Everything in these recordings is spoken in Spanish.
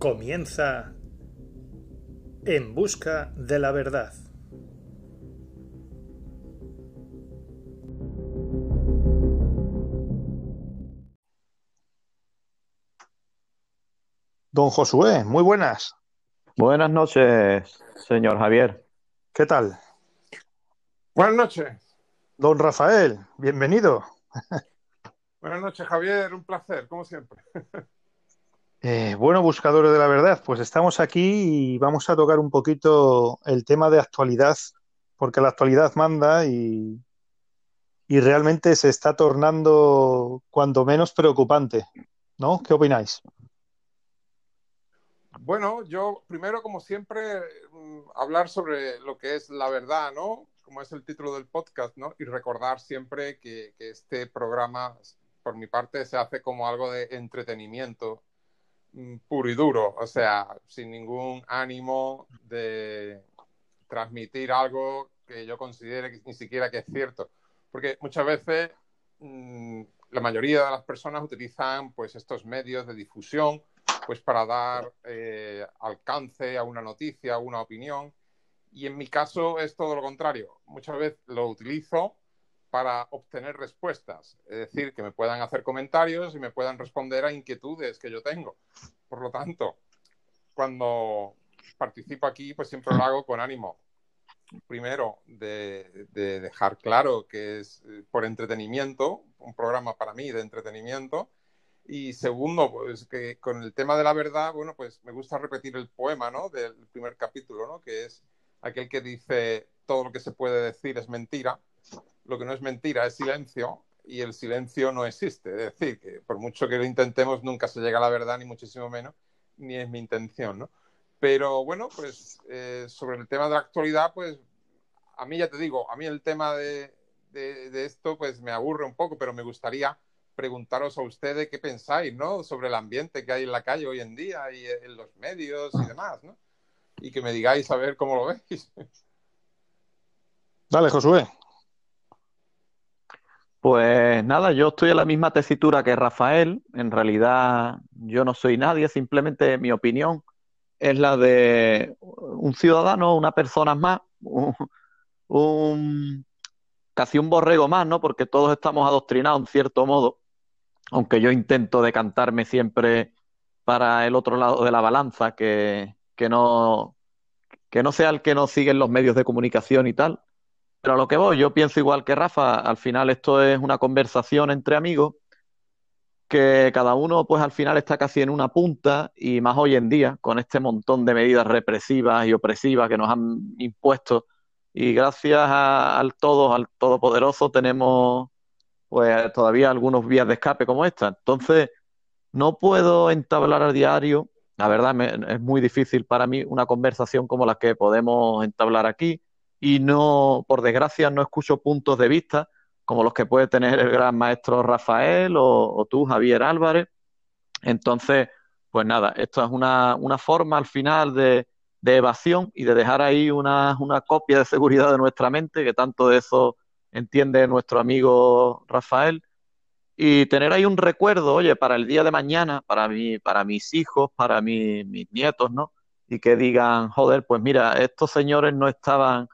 Comienza En Busca de la Verdad. Don Josué, muy buenas. Buenas noches, señor Javier. ¿Qué tal? Buenas noches. Don Rafael, bienvenido. Buenas noches, Javier. Un placer, como siempre. Eh, bueno, buscadores de la verdad, pues estamos aquí y vamos a tocar un poquito el tema de actualidad, porque la actualidad manda y, y realmente se está tornando cuando menos preocupante, ¿no? ¿Qué opináis? Bueno, yo primero, como siempre, mm, hablar sobre lo que es la verdad, ¿no? Como es el título del podcast, ¿no? Y recordar siempre que, este programa, por mi parte, se hace como algo de entretenimiento puro y duro, o sea, sin ningún ánimo de transmitir algo que yo considere ni siquiera que es cierto. Porque muchas veces mmm, la mayoría de las personas utilizan pues estos medios de difusión pues para dar eh, alcance a una noticia, a una opinión. Y en mi caso es todo lo contrario. Muchas veces lo utilizo para obtener respuestas, es decir, que me puedan hacer comentarios y me puedan responder a inquietudes que yo tengo. Por lo tanto, cuando participo aquí, pues siempre lo hago con ánimo. Primero, de, de dejar claro que es eh, por entretenimiento, un programa para mí de entretenimiento. Y segundo, pues que con el tema de la verdad, bueno, pues me gusta repetir el poema, ¿no? Del primer capítulo, ¿no? Que es aquel que dice todo lo que se puede decir es mentira lo que no es mentira es silencio y el silencio no existe. Es decir, que por mucho que lo intentemos, nunca se llega a la verdad, ni muchísimo menos, ni es mi intención, ¿no? Pero bueno, pues eh, sobre el tema de la actualidad, pues a mí ya te digo, a mí el tema de, esto pues me aburre un poco, pero me gustaría preguntaros a ustedes qué pensáis, ¿no? Sobre el ambiente que hay en la calle hoy en día y en los medios y demás, ¿no? Y que me digáis a ver cómo lo veis. Dale, Josué. Pues nada, yo estoy en la misma tesitura que Rafael. En realidad yo no soy nadie, simplemente mi opinión es la de un ciudadano, una persona más, un, casi un borrego más, ¿no? Porque todos estamos adoctrinados en cierto modo, aunque yo intento decantarme siempre para el otro lado de la balanza, que, no, que no sea el que nos sigue en los medios de comunicación y tal, pero a lo que voy, yo pienso igual que Rafa, al final esto es una conversación entre amigos que cada uno pues al final está casi en una punta y más hoy en día con este montón de medidas represivas y opresivas que nos han impuesto y gracias a, al todo, al todopoderoso tenemos pues todavía algunos vías de escape como esta. Entonces, no puedo entablar a diario, la verdad me, es muy difícil para mí una conversación como la que podemos entablar aquí y no, por desgracia, no escucho puntos de vista como los que puede tener el gran maestro Rafael o, tú, Javier Álvarez. Entonces, pues nada, esto es una, una forma al final de, de, evasión y de dejar ahí una, una copia de seguridad de nuestra mente, que tanto de eso entiende nuestro amigo Rafael, y tener ahí un recuerdo, oye, para el día de mañana, para, mi, para mis hijos, para mi, mis nietos, ¿no? Y que digan, joder, pues mira, estos señores no estaban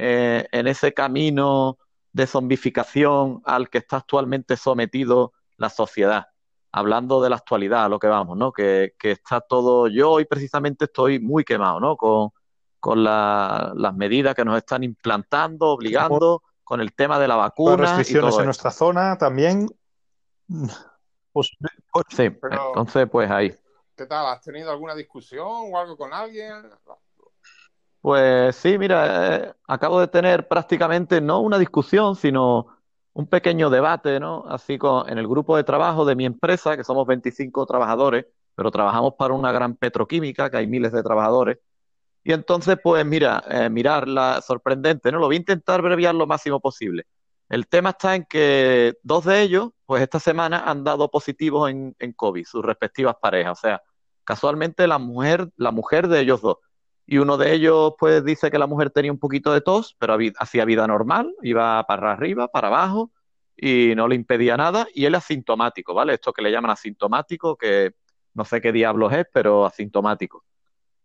eh, en ese camino de zombificación al que está actualmente sometido la sociedad. Hablando de la actualidad, a lo que vamos, ¿no? Que, que está todo. Yo hoy precisamente estoy muy quemado, ¿no? Con, con la, las medidas que nos están implantando, obligando, con el tema de la vacuna. Las restricciones en nuestra zona también. Pues, pues, sí, Pero, entonces, pues ahí. ¿Qué tal? ¿Has tenido alguna discusión o algo con alguien? Pues sí, mira, eh, acabo de tener prácticamente no una discusión, sino un pequeño debate, ¿no? Así con, en el grupo de trabajo de mi empresa, que somos 25 trabajadores, pero trabajamos para una gran petroquímica, que hay miles de trabajadores. Y entonces, pues mira, eh, mirarla, sorprendente, ¿no? Lo voy a intentar abreviar lo máximo posible. El tema está en que dos de ellos, pues esta semana han dado positivos en, en COVID, sus respectivas parejas. O sea, casualmente la mujer, la mujer de ellos dos y uno de ellos pues dice que la mujer tenía un poquito de tos, pero hacía vida normal, iba para arriba, para abajo y no le impedía nada y él asintomático, ¿vale? Esto que le llaman asintomático, que no sé qué diablos es, pero asintomático.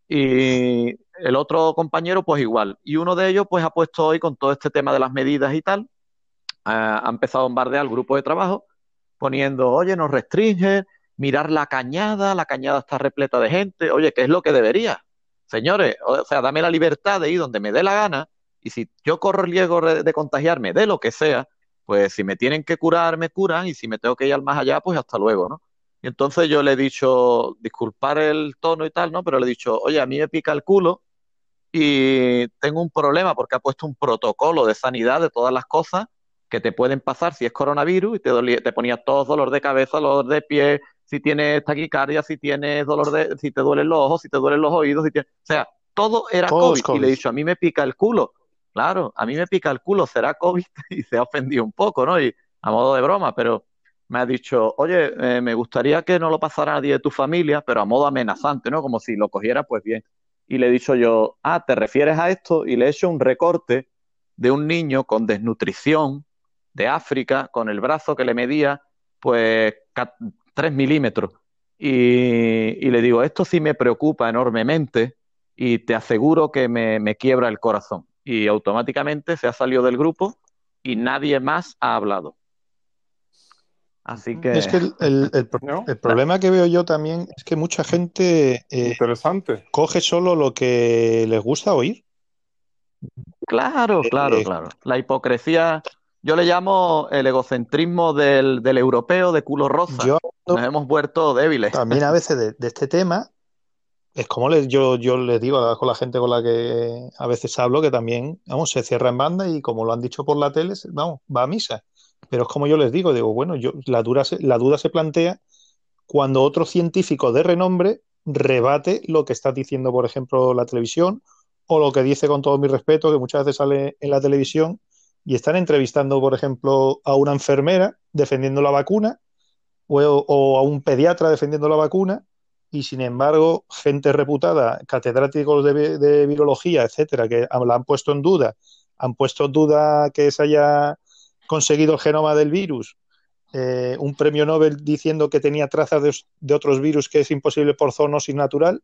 Y el otro compañero, pues igual. Y uno de ellos, pues ha puesto hoy con todo este tema de las medidas y tal, ha empezado a bombardear al grupo de trabajo, poniendo, oye, nos restringen, mirar la cañada, la cañada está repleta de gente, oye, ¿qué es lo que debería? Señores, o sea, dame la libertad de ir donde me dé la gana y si yo corro el riesgo de contagiarme de lo que sea, pues si me tienen que curar, me curan y si me tengo que ir al más allá, pues hasta luego, ¿no? Y entonces yo le he dicho, disculpar el tono y tal, ¿no? Pero le he dicho, oye, a mí me pica el culo y tengo un problema porque ha puesto un protocolo de sanidad de todas las cosas que te pueden pasar si es coronavirus y te, te ponía todo dolor de cabeza, dolor de pie, si tienes taquicardia, si tienes dolor de, si te duelen los ojos, si te duelen los oídos, si o sea, todo era COVID. Y le he dicho, a mí me pica el culo. Claro, a mí me pica el culo, será COVID y se ha ofendido un poco, ¿no? Y a modo de broma, pero me ha dicho, oye, eh, me gustaría que no lo pasara nadie de tu familia, pero a modo amenazante, ¿no? Como si lo cogiera, pues bien. Y le he dicho yo, ah, ¿te refieres a esto? Y le he hecho un recorte de un niño con desnutrición de África con el brazo que le medía pues 3 milímetros. Y, le digo, esto sí me preocupa enormemente y te aseguro que me, me quiebra el corazón. Y automáticamente se ha salido del grupo y nadie más ha hablado. Así que. Es que el, el, problema que veo yo también es que mucha gente eh, Interesante. coge solo lo que les gusta oír. Claro, claro, eh, claro. La hipocresía yo le llamo el egocentrismo del, europeo de culo rosa. Nos hemos vuelto débiles. También a veces de, este tema, es como les, yo, yo les digo con la gente con la que a veces hablo, que también, vamos, se cierra en banda y como lo han dicho por la tele, vamos, va a misa. Pero es como yo les digo, digo, bueno, yo, la, dura la duda se plantea cuando otro científico de renombre rebate lo que está diciendo, por ejemplo, la televisión, o lo que dice con todo mi respeto, que muchas veces sale en la televisión, y están entrevistando, por ejemplo, a una enfermera defendiendo la vacuna o, a un pediatra defendiendo la vacuna y sin embargo gente reputada, catedráticos de, virología, etcétera, que la han puesto en duda, han puesto en duda que se haya conseguido el genoma del virus, eh, un premio Nobel diciendo que tenía trazas de, otros virus que es imposible por zoonosis natural,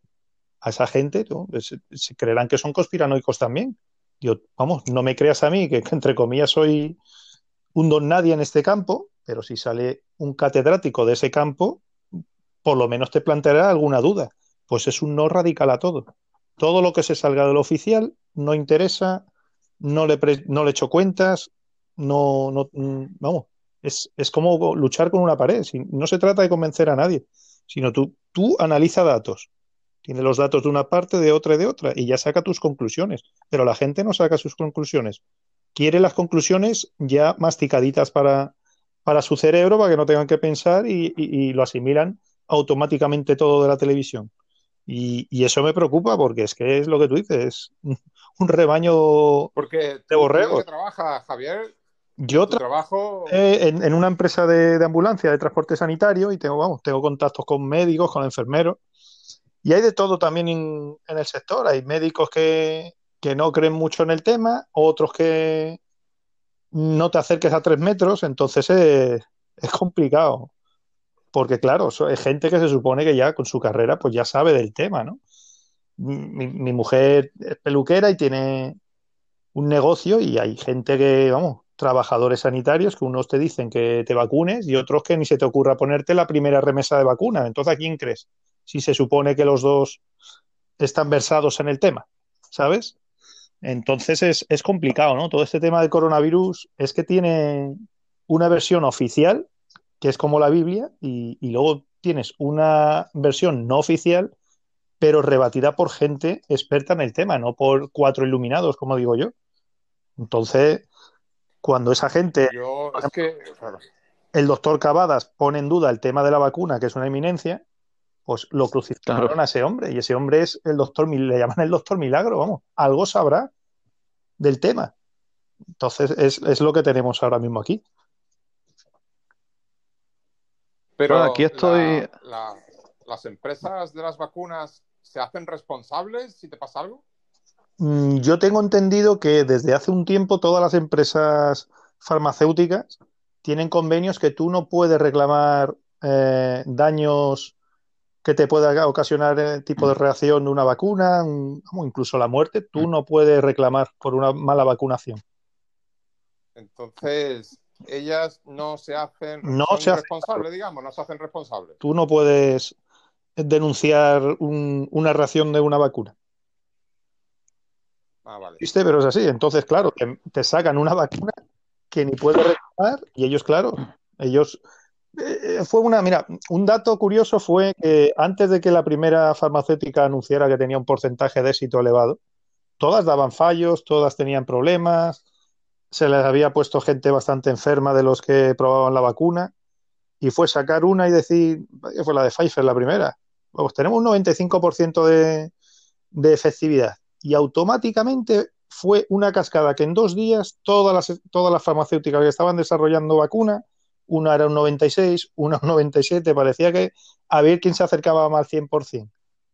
a esa gente se creerán que son conspiranoicos también. Yo, vamos, no me creas a mí, que entre comillas soy un don nadie en este campo, pero si sale un catedrático de ese campo, por lo menos te planteará alguna duda. Pues es un no radical a todo. Todo lo que se salga del oficial no interesa, no le, no le echo cuentas, no, no mm, vamos, es, es, como luchar con una pared. No se trata de convencer a nadie, sino tú, tú analiza datos, tiene los datos de una parte, de otra y de otra, y ya saca tus conclusiones. Pero la gente no saca sus conclusiones. Quiere las conclusiones ya masticaditas para, para su cerebro, para que no tengan que pensar y, lo asimilan automáticamente todo de la televisión. Y, eso me preocupa porque es que es lo que tú dices, un rebaño porque de borregos. trabaja, Javier? Yo trabajo en, en, una empresa de, de, ambulancia de transporte sanitario y tengo, vamos, tengo contactos con médicos, con enfermeros y hay de todo también en, el sector. Hay médicos que, no creen mucho en el tema, otros que no te acerques a tres metros, entonces es, complicado. Porque claro, es gente que se supone que ya con su carrera pues ya sabe del tema, ¿no? Mi, mi, mujer es peluquera y tiene un negocio y hay gente que, vamos, trabajadores sanitarios que unos te dicen que te vacunes y otros que ni se te ocurra ponerte la primera remesa de vacuna. Entonces, ¿a quién crees? Si se supone que los dos están versados en el tema, ¿sabes? Entonces es, complicado, ¿no? Todo este tema del coronavirus es que tiene una versión oficial, que es como la Biblia, y, luego tienes una versión no oficial, pero rebatida por gente experta en el tema, no por cuatro iluminados, como digo yo. Entonces, cuando esa gente, el doctor Cavadas pone en duda el tema de la vacuna, que es una eminencia, pues lo crucificaron a ese hombre y ese hombre es el doctor, le llaman el doctor Milagro, vamos, algo sabrá del tema. Entonces es, lo que tenemos ahora mismo aquí. Pero aquí estoy. ¿Las empresas de las vacunas se hacen responsables si te pasa algo? Mm, yo tengo entendido que desde hace un tiempo todas las empresas farmacéuticas tienen convenios que tú no puedes reclamar eh, daños que te pueda ocasionar el tipo de reacción de una vacuna, un- incluso la muerte, tú no puedes reclamar por una mala vacunación. Entonces, ellas no se hacen, No se responsables, digamos, no se hacen responsables. Tú no puedes denunciar un- una reacción de una vacuna. Ah, vale. ¿Viste? Pero es así. Entonces, claro, te, te sacan una vacuna que ni puedes reclamar y ellos, claro, ellos... eh, fue una, mira, un dato curioso fue que antes de que la primera farmacéutica anunciara que tenía un porcentaje de éxito elevado, todas daban fallos, todas tenían problemas, se les había puesto gente bastante enferma de los que probaban la vacuna y fue sacar una y decir, que fue la de Pfizer la primera, pues tenemos un 95% de, de efectividad y automáticamente fue una cascada que en dos días todas las, todas las farmacéuticas que estaban desarrollando vacuna, una era un 96, una un 97, parecía que a ver quién se acercaba más al 100%.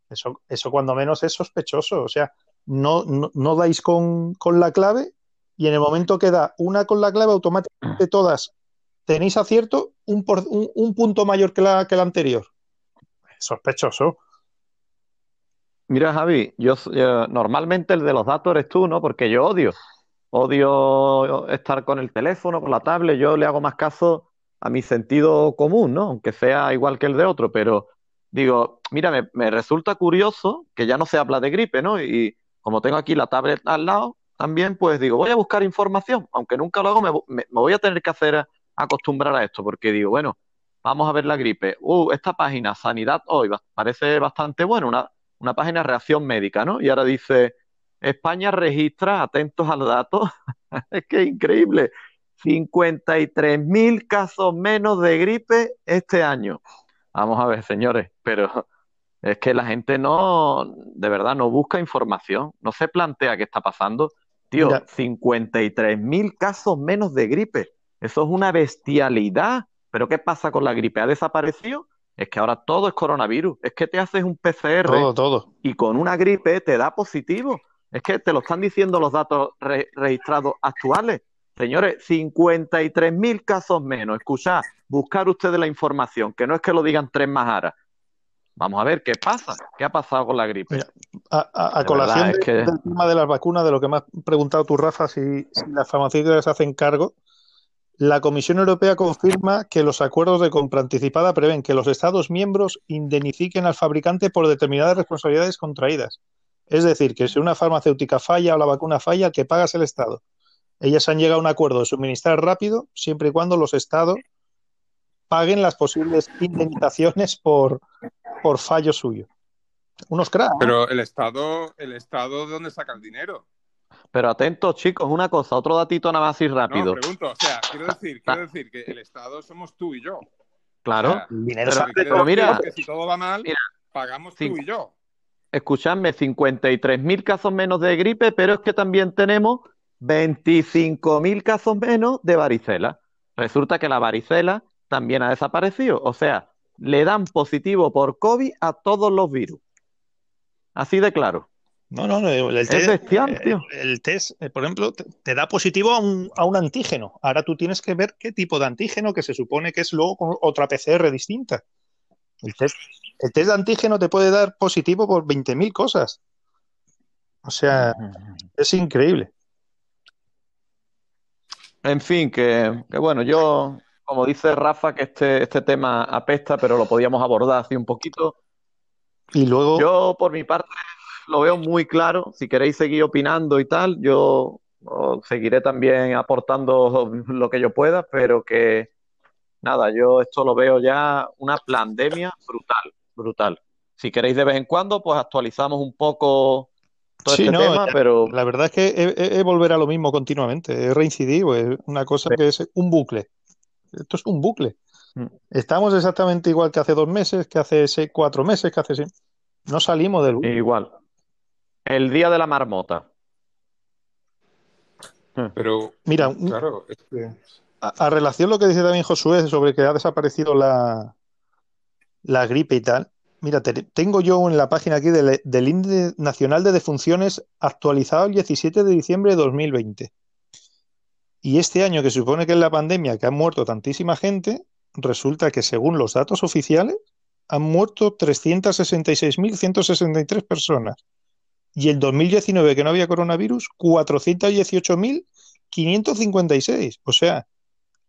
Eso, eso cuando menos es sospechoso, o sea, no, no, no dais con, con la clave y en el momento que da una con la clave, automáticamente todas tenéis acierto un, por, un, un punto mayor que la, que la anterior. Sospechoso. Mira, Javi, yo, yo- normalmente el de los datos eres tú, ¿no? Porque yo odio, odio estar con el teléfono, con la tablet, yo le hago más caso a mi sentido común, ¿no? Aunque sea igual que el de otro, pero digo, mira, me, resulta curioso que ya no se habla de gripe, ¿no? Y como tengo aquí la tablet al lado, también pues digo, voy a buscar información, aunque nunca lo hago, me, voy a tener que hacer acostumbrar a esto, porque digo, bueno, vamos a ver la gripe. Uh, esta página, Sanidad Hoy, parece bastante buena, una, una página de reacción médica, ¿no? Y ahora dice, España registra, atentos al dato, es que es increíble, 53.000 casos menos de gripe este año. Vamos a ver, señores, pero es que la gente no, de verdad, no busca información, no se plantea qué está pasando. Tío, Mira. 53.000 casos menos de gripe. Eso es una bestialidad. Pero ¿qué pasa con la gripe? ¿Ha desaparecido? Es que ahora todo es coronavirus. Es que te haces un PCR Todo, todo. y con una gripe te da positivo. Es que te lo están diciendo los datos re- registrados actuales. Señores, 53.000 casos menos. Escuchad, buscar ustedes la información, que no es que lo digan tres más ahora. Vamos a ver qué pasa. ¿Qué ha pasado con la gripe? Mira, A, a- a De colación de- que- del tema de las vacunas, de lo que me has preguntado tú, Rafa, si, si las farmacéuticas hacen cargo, la Comisión Europea confirma que los acuerdos de compra anticipada prevén que los Estados miembros indemnifiquen al fabricante por determinadas responsabilidades contraídas. Es decir, que si una farmacéutica falla o la vacuna falla, el que paga es el Estado. Ellas han llegado a un acuerdo de suministrar rápido, siempre y cuando los Estados paguen las posibles indemnizaciones por, por fallo suyo. Unos cracks. ¿no? Pero el Estado, el Estado, ¿de dónde saca el dinero? Pero atentos, chicos, una cosa, otro datito nada más y No, rápido. pregunto, o sea, quiero decir, quiero decir que el Estado somos tú y yo. Claro. O sea, El dinero Pero- mira- que si todo va mal, mira, pagamos tú y yo. Escuchadme, 53.000 casos menos de gripe, pero es que también tenemos 25.000 casos menos de varicela. Resulta que la varicela también ha desaparecido. O sea, le dan positivo por COVID a todos los virus. Así de claro. No, no, no, el Es test, bestial, eh, tío. el test, eh, por ejemplo, te, te da positivo a un, a un antígeno. Ahora tú tienes que ver qué tipo de antígeno, que se supone que es luego con otra PCR distinta. El test, el test de antígeno te puede dar positivo por 20.000 cosas. O sea, es increíble. En fin, que, que bueno, yo, como dice Rafa, que este, este tema apesta, pero lo podíamos abordar así un poquito. Y luego, Yo, por mi parte, lo veo muy claro. Si queréis seguir opinando y tal, yo seguiré también aportando lo que yo pueda, pero que nada, yo esto lo veo ya una pandemia brutal, brutal. Si queréis de vez en cuando, pues actualizamos un poco todo Sí, este no, tema, ya- pero la verdad es que es, es- es volver a lo mismo continuamente, es reincidir, es una cosa que es un bucle. Esto es un bucle. Mm. Estamos exactamente igual que hace dos meses, que hace seis- cuatro meses, que hace... seis- No salimos del bucle. igual. El día de la marmota. Pero, Mira, claro, es que... A, a relación lo que dice también Josué sobre que ha desaparecido la, la gripe y tal. Mira, te- tengo yo en la página aquí del, del Índice Nacional de Defunciones actualizado el 17 de diciembre de 2020. Y este año, que se supone que es la pandemia, que ha muerto tantísima gente, resulta que según los datos oficiales, han muerto 366.163 personas. Y el 2019, que no había coronavirus, 418.556. O sea,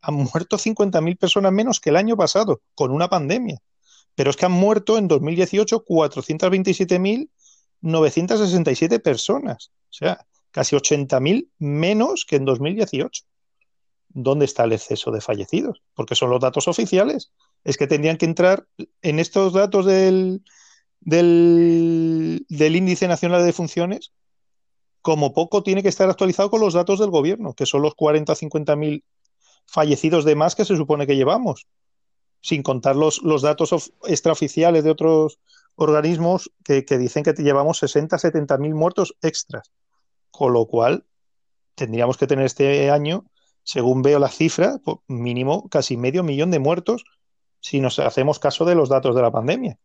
han muerto 50.000 personas menos que el año pasado, con una pandemia. Pero es que han muerto en 2018 427.967 personas. O sea, casi 80.000 menos que en 2018. ¿Dónde está el exceso de fallecidos? Porque son los datos oficiales. Es que tendrían que entrar en estos datos del, del, del índice nacional de defunciones. Como poco tiene que estar actualizado con los datos del gobierno, que son los 40 o 50 mil fallecidos de más que se supone que llevamos, sin contar los, los datos extraoficiales de otros organismos que, que dicen que llevamos 60 70 mil muertos extras. Con lo cual, tendríamos que tener este año según veo las cifras, pues, mínimo casi medio millón de muertos si nos hacemos caso de los datos de la pandemia.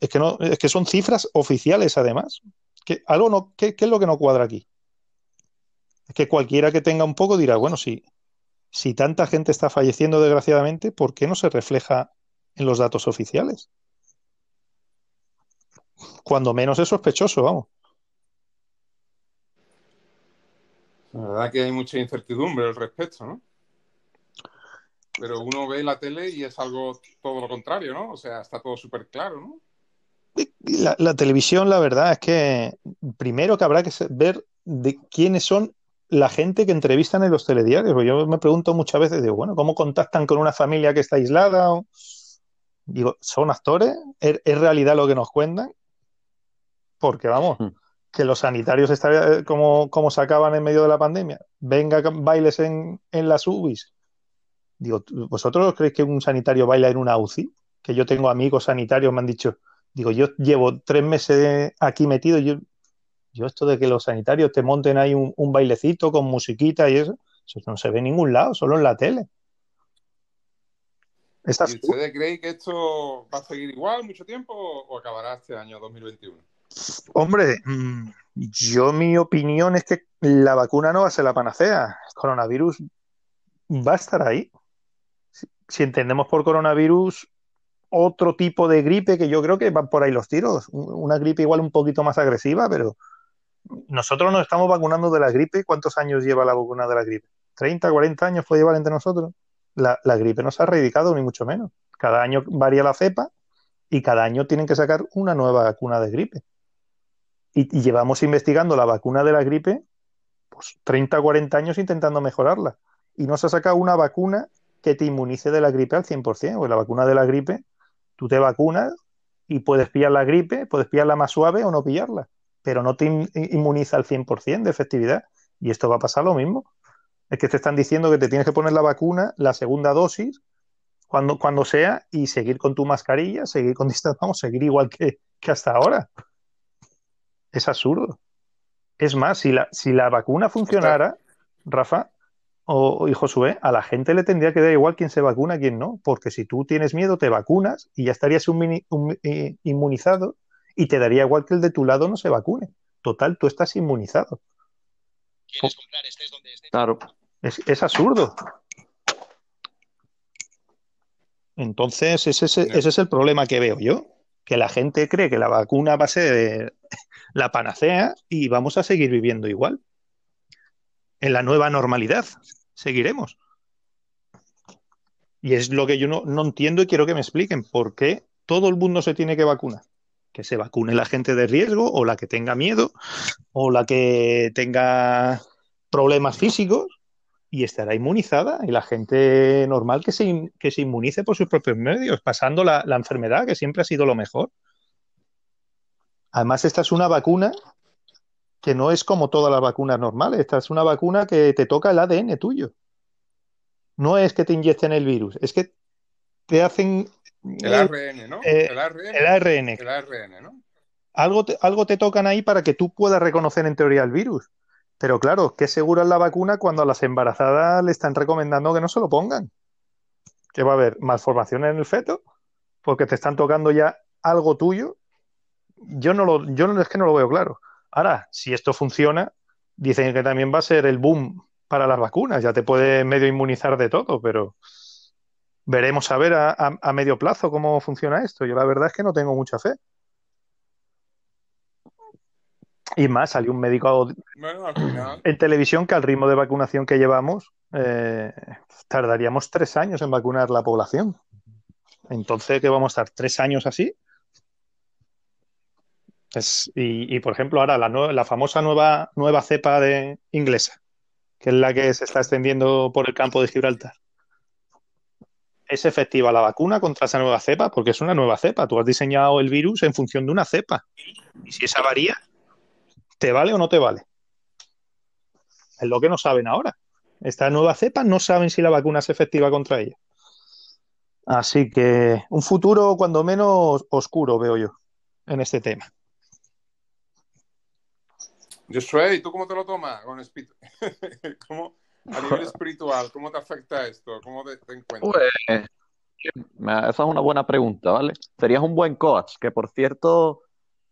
Es que, no, es que son cifras oficiales, además. Que algo no, ¿qué, ¿Qué es lo que no cuadra aquí? Es que cualquiera que tenga un poco dirá, bueno, si, si tanta gente está falleciendo desgraciadamente, ¿por qué no se refleja en los datos oficiales? Cuando menos es sospechoso, vamos. La verdad que hay mucha incertidumbre al respecto, ¿no? Pero uno ve la tele y es algo todo lo contrario, ¿no? O sea, está todo súper claro, ¿no? La, la, televisión, la verdad es que primero que habrá que ver de quiénes son la gente que entrevistan en los telediarios. Yo me pregunto muchas veces, digo, bueno, ¿cómo contactan con una familia que está aislada? O... Digo, ¿son actores? ¿Es, ¿Es, realidad lo que nos cuentan? Porque vamos, mm que los sanitarios estarían como, como sacaban en medio de la pandemia. Venga bailes en, en las UBIs. Digo, ¿vosotros creéis que un sanitario baila en una UCI? Que yo tengo amigos sanitarios, me han dicho, digo, yo llevo tres meses aquí metido, yo, yo esto de que los sanitarios te monten ahí un, un bailecito con musiquita y eso, eso no se ve en ningún lado, solo en la tele. ¿Y ustedes creen que esto va a seguir igual mucho tiempo o acabará este año 2021? Hombre, mm, yo mi opinión es que la vacuna no va a ser la panacea. El coronavirus va a estar ahí. Si entendemos por coronavirus otro tipo de gripe que yo creo que van por ahí los tiros. Una gripe igual un poquito más agresiva, pero nosotros nos estamos vacunando de la gripe. ¿Cuántos años lleva la vacuna de la gripe? ¿30, 40 años puede llevar entre nosotros? La, gripe no se ha erradicado, ni mucho menos. Cada año varía la cepa y cada año tienen que sacar una nueva vacuna de gripe. Y, llevamos investigando la vacuna de la gripe pues 30 o 40 años intentando mejorarla. Y no se ha sacado una vacuna que te inmunice de la gripe al 100%. Pues la vacuna de la gripe, tú te vacunas y puedes pillar la gripe, puedes pillarla más suave o no pillarla, pero no te inmuniza al 100% de efectividad. Y esto va a pasar lo mismo. Es que te están diciendo que te tienes que poner la vacuna, la segunda dosis, cuando, cuando sea, y seguir con tu mascarilla, seguir con distancia, vamos, seguir igual que, que hasta ahora. Es absurdo. Es más, si la, si la vacuna funcionara, Rafa o, y Josué, a la gente le tendría que dar igual quién se vacuna quién no, porque si tú tienes miedo, te vacunas y ya estarías un, inmunizado y te daría igual que el de tu lado no se vacune. Total, tú estás inmunizado. ¿Quieres comprar? Estés donde estés. Claro. Es, es absurdo. Entonces, ese, ese, ese es el problema que veo yo que la gente cree que la vacuna va a ser la panacea y vamos a seguir viviendo igual. En la nueva normalidad seguiremos. Y es lo que yo no, no, entiendo y quiero que me expliquen por qué todo el mundo se tiene que vacunar. Que se vacune la gente de riesgo o la que tenga miedo o la que tenga problemas físicos y estará inmunizada y la gente normal que se, que se inmunice por sus propios medios, pasando la, la, enfermedad, que siempre ha sido lo mejor. Además, esta es una vacuna que no es como todas las vacunas normales, esta es una vacuna que te toca el ADN tuyo. No es que te inyecten el virus, es que te hacen... El ARN, ¿no? Eh, el ARN. El ARN. El ARN ¿no? Algo te, algo te tocan ahí para que tú puedas reconocer en teoría el virus. Pero claro, ¿qué segura es la vacuna cuando a las embarazadas le están recomendando que no se lo pongan? Que va a haber malformación en el feto porque te están tocando ya algo tuyo. Yo no lo, yo no, es que no lo veo claro. Ahora, si esto funciona, dicen que también va a ser el boom para las vacunas. Ya te puede medio inmunizar de todo, pero veremos a ver a, a- a medio plazo cómo funciona esto. Yo la verdad es que no tengo mucha fe. Y más, salió un médico Bueno, al final, en televisión que al ritmo de vacunación que llevamos, eh, tardaríamos tres años en vacunar la población. Entonces, ¿qué vamos a estar? ¿Tres años así? Es- y, y, por ejemplo, ahora la, la famosa nueva, nueva cepa de inglesa, que es la que se está extendiendo por el campo de Gibraltar. ¿Es efectiva la vacuna contra esa nueva cepa? Porque es una nueva cepa. Tú has diseñado el virus en función de una cepa. Y si esa varía, ¿te vale o no te vale? Es lo que no saben ahora. Esta nueva cepa no saben si la vacuna es efectiva contra ella. Así que un futuro cuando menos oscuro veo yo en este tema. Josué, ¿y tú cómo te lo tomas? Con espi- ¿Cómo, a nivel espiritual, ¿cómo te afecta esto? ¿Cómo te, te encuentras? Pues, esa es una buena pregunta, ¿vale? Serías un buen coach, que por cierto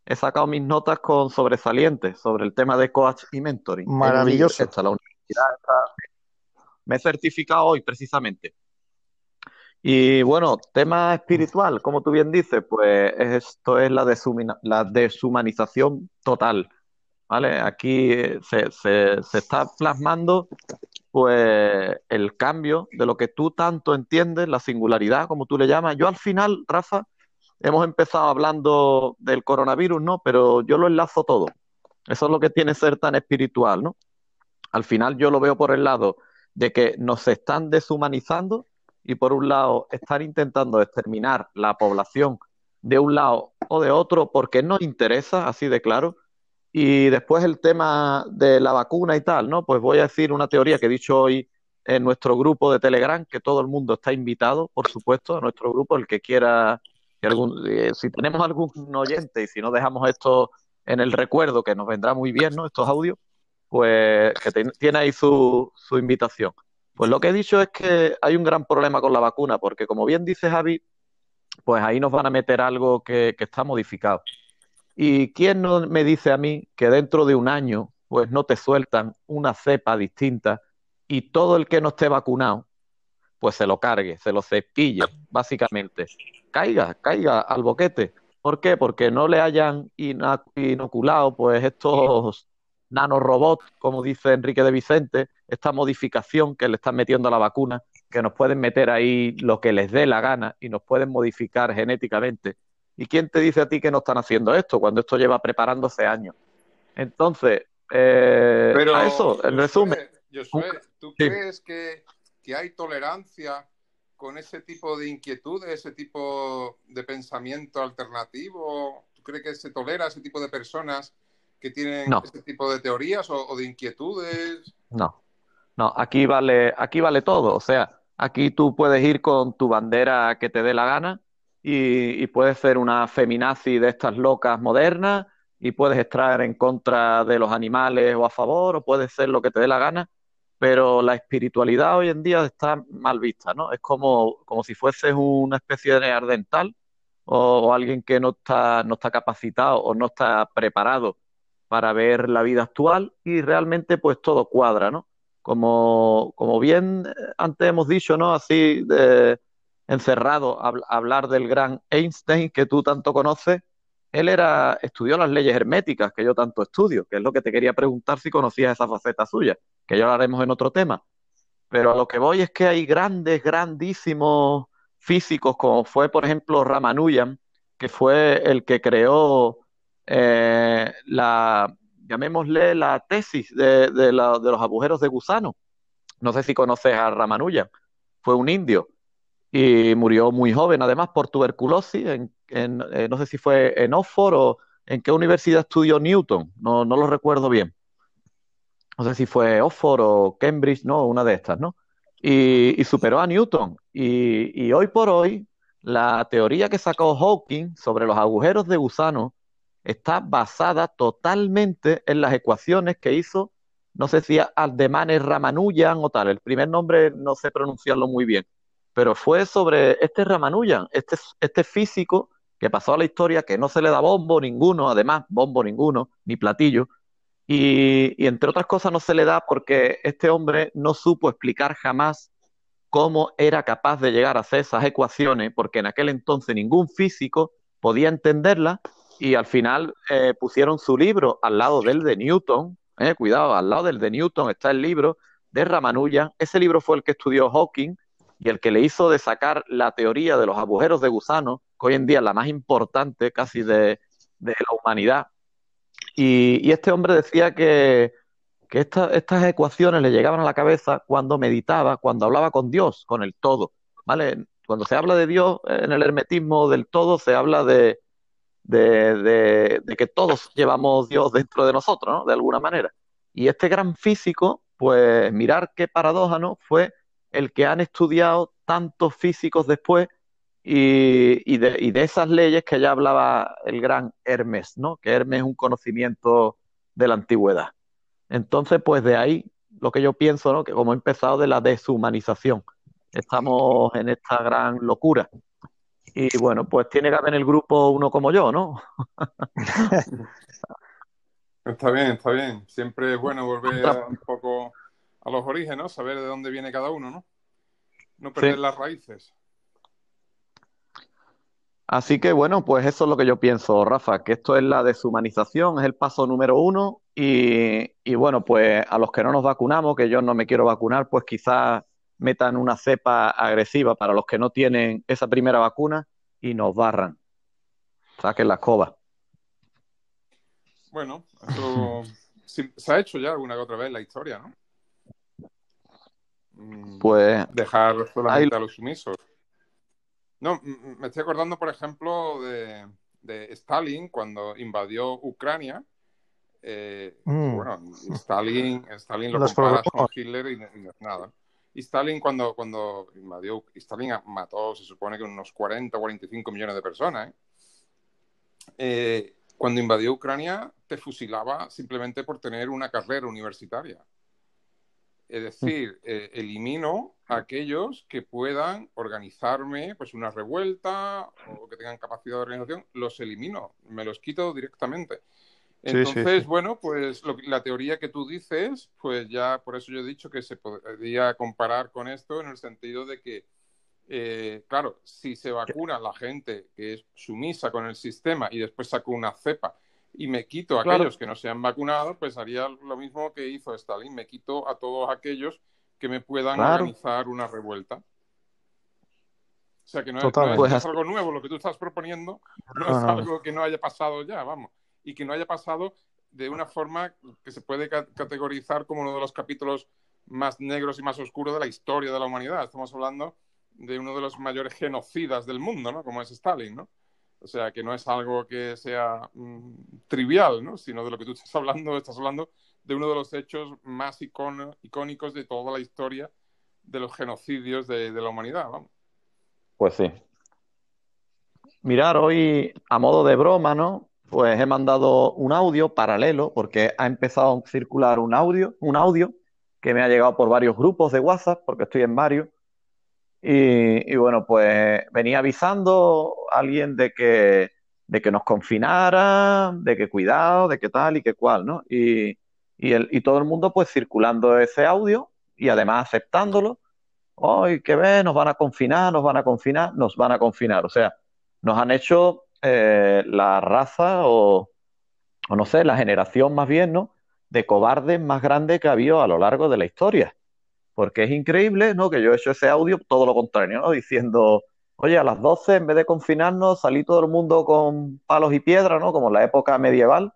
he sacado mis notas con sobresalientes sobre el tema de coach y mentoring. En Maravilloso. esta, la universidad esta- me he certificado hoy precisamente. Y bueno, tema espiritual, como tú bien dices, pues esto es la, deshumina- la deshumanización total, ¿vale? Aquí eh, se, se- se está plasmando pues el cambio de lo que tú tanto entiendes, la singularidad, como tú le llamas. Yo al final, Rafa, hemos empezado hablando del coronavirus, ¿no? Pero yo lo enlazo todo. Eso es lo que tiene ser tan espiritual, ¿no? Al final yo lo veo por el lado de que nos están deshumanizando y por un lado están intentando exterminar la población de un lado o de otro porque nos interesa, así de claro. Y después el tema de la vacuna y tal, ¿no? Pues voy a decir una teoría que he dicho hoy en nuestro grupo de Telegram, que todo el mundo está invitado, por supuesto, a nuestro grupo, el que quiera, que algún- eh, si tenemos algún oyente y si no dejamos esto en el recuerdo, que nos vendrá muy bien, ¿no? Estos audios, pues que tiene ahí su, su invitación. Pues lo que he dicho es que hay un gran problema con la vacuna, porque como bien dice Javi, pues ahí nos van a meter algo que está modificado. ¿Y quién no me dice a mí que dentro de un año, pues no te sueltan una cepa distinta y todo el que no esté vacunado, pues se lo cargue, se lo cepille, básicamente. Caiga, caiga al boquete. ¿Por qué? Porque no le hayan inoculado, pues estos nanorobots, como dice Enrique de Vicente, esta modificación que le están metiendo a la vacuna, que nos pueden meter ahí lo que les dé la gana y nos pueden modificar genéticamente. ¿Y quién te dice a ti que no están haciendo esto cuando esto lleva preparándose años? Entonces, eh, Pero, a eso, en resumen, Josué, ¿tú Sí. crees que, que hay tolerancia con ese tipo de inquietudes, ese tipo de pensamiento alternativo? ¿Tú crees que se tolera ese tipo de personas que tienen No. ese tipo de teorías o, o de inquietudes? No, no, aquí vale, aquí vale todo. O sea, aquí tú puedes ir con tu bandera que te dé la gana y, puedes ser una feminazi de estas locas modernas y puedes estar en contra de los animales o a favor, o puedes ser lo que te dé la gana, pero la espiritualidad hoy en día está mal vista, ¿no? Es como, como si fueses una especie de neandertal o, o alguien que no está, no está capacitado o no está preparado para ver la vida actual y realmente pues todo cuadra, ¿no? Como, como bien eh, antes hemos dicho, ¿no? Así de, encerrado a habl- a hablar del gran Einstein que tú tanto conoces, él era, estudió las leyes herméticas que yo tanto estudio, que es lo que te quería preguntar si conocías esa faceta suya, que ya lo haremos en otro tema. Pero a lo que voy es que hay grandes, grandísimos físicos, como fue, por ejemplo, Ramanujan, que fue el que creó eh, la, llamémosle la tesis de, de los agujeros de gusano. No sé si conoces a Ramanujan, fue un indio y murió muy joven, además, por tuberculosis. En, eh, no sé si fue en Oxford o en qué universidad estudió Newton, no, lo recuerdo bien. No sé si fue Oxford o Cambridge, no, una de estas, ¿no? Y, superó a Newton. Y, y hoy por hoy, la teoría que sacó Hawking sobre los agujeros de gusano está basada totalmente en las ecuaciones que hizo, no sé si Aldemanes Ramanujan o tal, el primer nombre no sé pronunciarlo muy bien, pero fue sobre este Ramanujan, este, este físico que pasó a la historia, que no se le da bombo ninguno, además, bombo ninguno, ni platillo, y, entre otras cosas no se le da porque este hombre no supo explicar jamás cómo era capaz de llegar a hacer esas ecuaciones, porque en aquel entonces ningún físico podía entenderlas y al final eh, pusieron su libro al lado del de Newton, eh, cuidado, al lado del de Newton está el libro de Ramanujan, ese libro fue el que estudió Hawking y el que le hizo de sacar la teoría de los agujeros de gusano, que hoy en día es la más importante casi de, la humanidad. Y, este hombre decía que, estas ecuaciones le llegaban a la cabeza cuando meditaba, cuando hablaba con Dios, con el todo. ¿vale? Cuando se habla de Dios en el hermetismo del todo, se habla de, de, que todos llevamos Dios dentro de nosotros, ¿no? De alguna manera. Y este gran físico, pues mirar qué paradoja, ¿no? Fue el que han estudiado tantos físicos después y, de, esas leyes que ya hablaba el gran Hermes, ¿no? Que Hermes es un conocimiento de la antigüedad. Entonces, pues de ahí lo que yo pienso, ¿no? Que como he empezado de la deshumanización, estamos en esta gran locura. Y bueno, pues tiene que haber en el grupo uno como yo, ¿no? está bien, está bien. Siempre es bueno volver un poco a los orígenes, saber de dónde viene cada uno, ¿no? No perder las raíces. Así que bueno, pues eso es lo que yo pienso, Rafa, que esto es la deshumanización, es el paso número uno y, y bueno, pues a los que no nos vacunamos, que yo no me quiero vacunar, pues quizás metan una cepa agresiva para los que no tienen esa primera vacuna y nos barran. Saquen la escoba. Bueno, eso se ha hecho ya alguna que otra vez la historia, ¿no? Mm, pues. Dejar solamente a los sumisos. No, me estoy acordando, por ejemplo, de, Stalin cuando invadió Ucrania. Eh, mm. Bueno, Stalin, Stalin lo compara con Hitler y, y nada. Y Stalin cuando, cuando invadió, Stalin mató, se supone que unos 40 o 45 millones de personas. ¿eh? Eh, cuando invadió Ucrania, te fusilaba simplemente por tener una carrera universitaria. Es decir, eh, elimino a aquellos que puedan organizarme pues una revuelta o que tengan capacidad de organización, los elimino, me los quito directamente. Entonces, bueno, pues la teoría que tú dices, pues ya por eso yo he dicho que se podría comparar con esto en el sentido de que, eh, claro, si se vacuna la gente que es sumisa con el sistema y después saco una cepa y me quito a aquellos que no se han vacunado, pues haría lo mismo que hizo Stalin, me quito a todos aquellos que me puedan organizar una revuelta. O sea, que no, es, pues algo nuevo, lo que tú estás proponiendo no es algo que no haya pasado ya, vamos y que no haya pasado de una forma que se puede categorizar como uno de los capítulos más negros y más oscuros de la historia de la humanidad. Estamos hablando de uno de los mayores genocidas del mundo, ¿no? Como es Stalin, ¿no? O sea, que no es algo que sea mm, trivial, ¿no? Sino de lo que tú estás hablando, estás hablando de uno de los hechos más icónicos de toda la historia de los genocidios de, la humanidad, vamos. Pues sí. Mirar, hoy, a modo de broma, ¿no? pues he mandado un audio paralelo porque ha empezado a circular un audio, un audio que me ha llegado por varios grupos de WhatsApp, porque estoy en varios. Y, bueno, pues venía avisando a alguien de que, de que nos confinara, de que cuidado, de que tal y que cual, ¿no? Y, el, y todo el mundo pues circulando ese audio y además aceptándolo. ¡Ay, qué ve! Nos van a confinar, nos van a confinar, nos van a confinar. O sea, nos han hecho eh, la raza o, no sé, la generación más bien, ¿no? De cobardes más grande que ha habido a lo largo de la historia. Porque es increíble, ¿no? Que yo he hecho ese audio todo lo contrario, ¿no? Diciendo, oye, a las 12 en vez de confinarnos, salí todo el mundo con palos y piedras, ¿no? Como en la época medieval.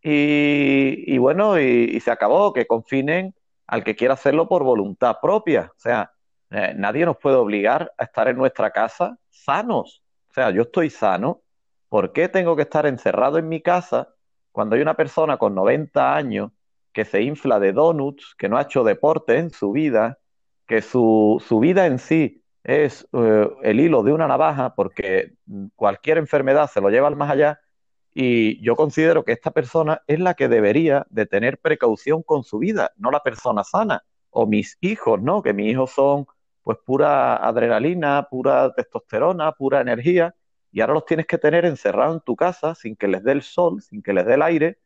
Y, bueno, y, se acabó, que confinen al que quiera hacerlo por voluntad propia. O sea, eh, nadie nos puede obligar a estar en nuestra casa sanos. O sea, yo estoy sano ¿Por qué tengo que estar encerrado en mi casa cuando hay una persona con 90 años que se infla de donuts, que no ha hecho deporte en su vida, que su, vida en sí es eh, el hilo de una navaja porque cualquier enfermedad se lo lleva al más allá y yo considero que esta persona es la que debería de tener precaución con su vida, no la persona sana o mis hijos, ¿no? Que mis hijos son pues pura adrenalina, pura testosterona, pura energía y ahora los tienes que tener encerrados en tu casa sin que les dé el sol, sin que les dé el aire.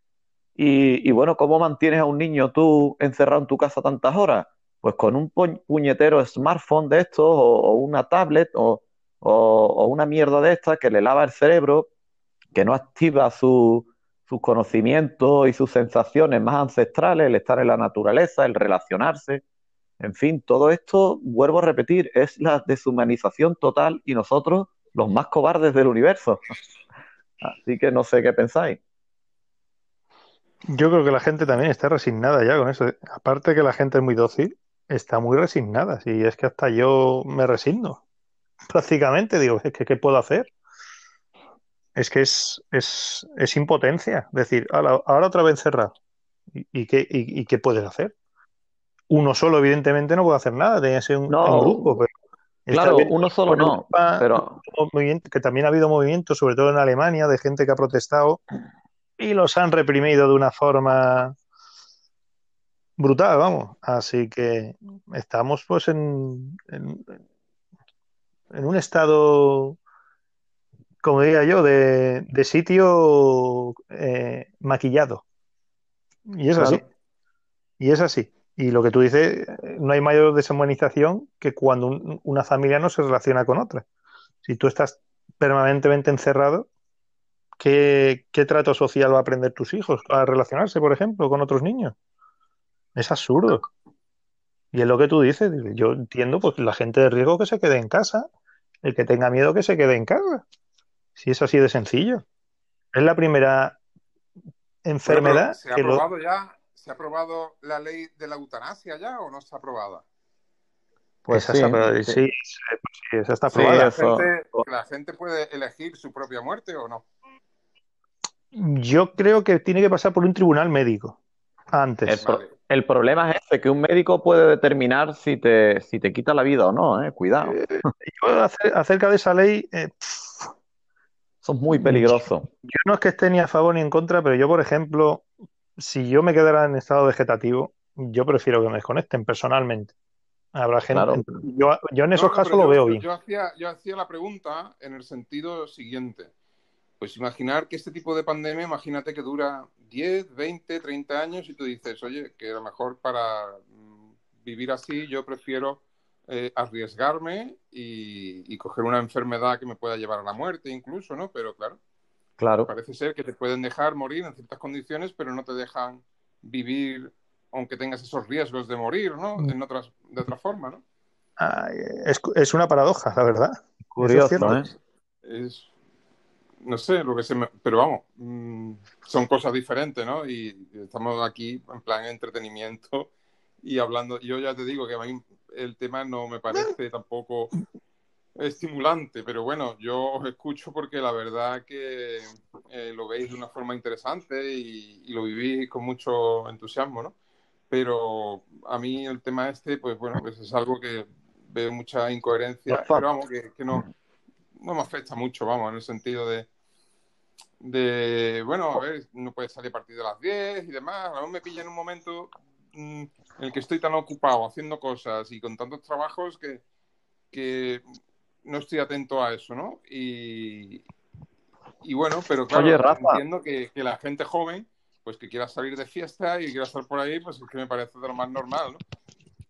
Y, bueno, ¿cómo mantienes a un niño tú encerrado en tu casa tantas horas? pues con un puñetero smartphone de estos o, una tablet o, una mierda de estas que le lava el cerebro, que no activa sus conocimientos y sus sensaciones más ancestrales, el estar en la naturaleza, el relacionarse. En fin, todo esto, vuelvo a repetir, es la deshumanización total y nosotros los más cobardes del universo. Así que no sé qué pensáis. Yo creo que la gente también está resignada ya con eso. Aparte que la gente es muy dócil, está muy resignada. Y es que hasta yo me resigno. Prácticamente digo, es que ¿qué puedo hacer? Es que es, es, es impotencia. Decir, ahora, ahora otra vez cerrado. ¿Y, qué, y, qué puedes hacer? Uno solo, evidentemente, no puede hacer nada. Tiene que ser un, grupo. claro, uno solo no. pero... Que también ha habido movimientos, sobre todo en Alemania, de gente que ha protestado y los han reprimido de una forma brutal, vamos. Así que estamos pues en, en, un estado, como diría yo, de, sitio eh, maquillado. Y es así. Y es así. Y lo que tú dices, no hay mayor deshumanización que cuando una familia no se relaciona con otra. Si tú estás permanentemente encerrado, ¿qué, trato social va a aprender tus hijos a relacionarse, por ejemplo, con otros niños? Es absurdo. Y es lo que tú dices. Yo entiendo, pues la gente de riesgo que se quede en casa, el que tenga miedo que se quede en casa. Si es así de sencillo. Es la primera enfermedad. ¿Se ha aprobado ya? ¿Se ha aprobado la ley de la eutanasia ya o no está aprobada? Pues sí, sí, sí, esa está aprobada. ¿La gente puede elegir su propia muerte o no? Yo creo que tiene que pasar por un tribunal médico antes. El, problema es ese, que un médico puede determinar si te, si te quita la vida o no, ¿eh? cuidado. Eh, yo acerca de esa ley... Eh, Son muy peligrosos. Yo no es que esté ni a favor ni en contra, pero yo, por ejemplo, si yo me quedara en estado vegetativo, yo prefiero que me desconecten personalmente. Habrá gente. Yo, en esos casos lo veo bien. Yo hacía, yo hacía la pregunta en el sentido siguiente. Pues imaginar que este tipo de pandemia, imagínate que dura 10, 20, 30 años y tú dices, oye, que a lo mejor para mm, vivir así yo prefiero eh, arriesgarme y, coger una enfermedad que me pueda llevar a la muerte incluso, ¿no? Pero claro, claro. parece ser que te pueden dejar morir en ciertas condiciones, pero no te dejan vivir aunque tengas esos riesgos de morir, ¿no? Mm. En otras, de otra forma, ¿no? es, una paradoja, la verdad. Curioso, ¿eh? Es, no sé, lo que se me... Pero vamos, mm, son cosas diferentes, ¿no? Y estamos aquí en plan entretenimiento y hablando. Yo ya te digo que a mí el tema no me parece tampoco estimulante, pero bueno, yo os escucho porque la verdad que eh, lo veis de una forma interesante y, lo vivís con mucho entusiasmo, ¿no? Pero a mí el tema este, pues bueno, pues es algo que veo mucha incoherencia, pero vamos, que, que no, no me afecta mucho, vamos, en el sentido de, de, bueno, a ver, no puedes salir a partir de las 10 y demás. A mí me pilla en un momento mm, en el que estoy tan ocupado haciendo cosas y con tantos trabajos que, que no estoy atento a eso, ¿no? Y, y bueno, pero claro, entiendo que, que, la gente joven, pues que quiera salir de fiesta y quiera estar por ahí, pues es que me parece de lo más normal, ¿no?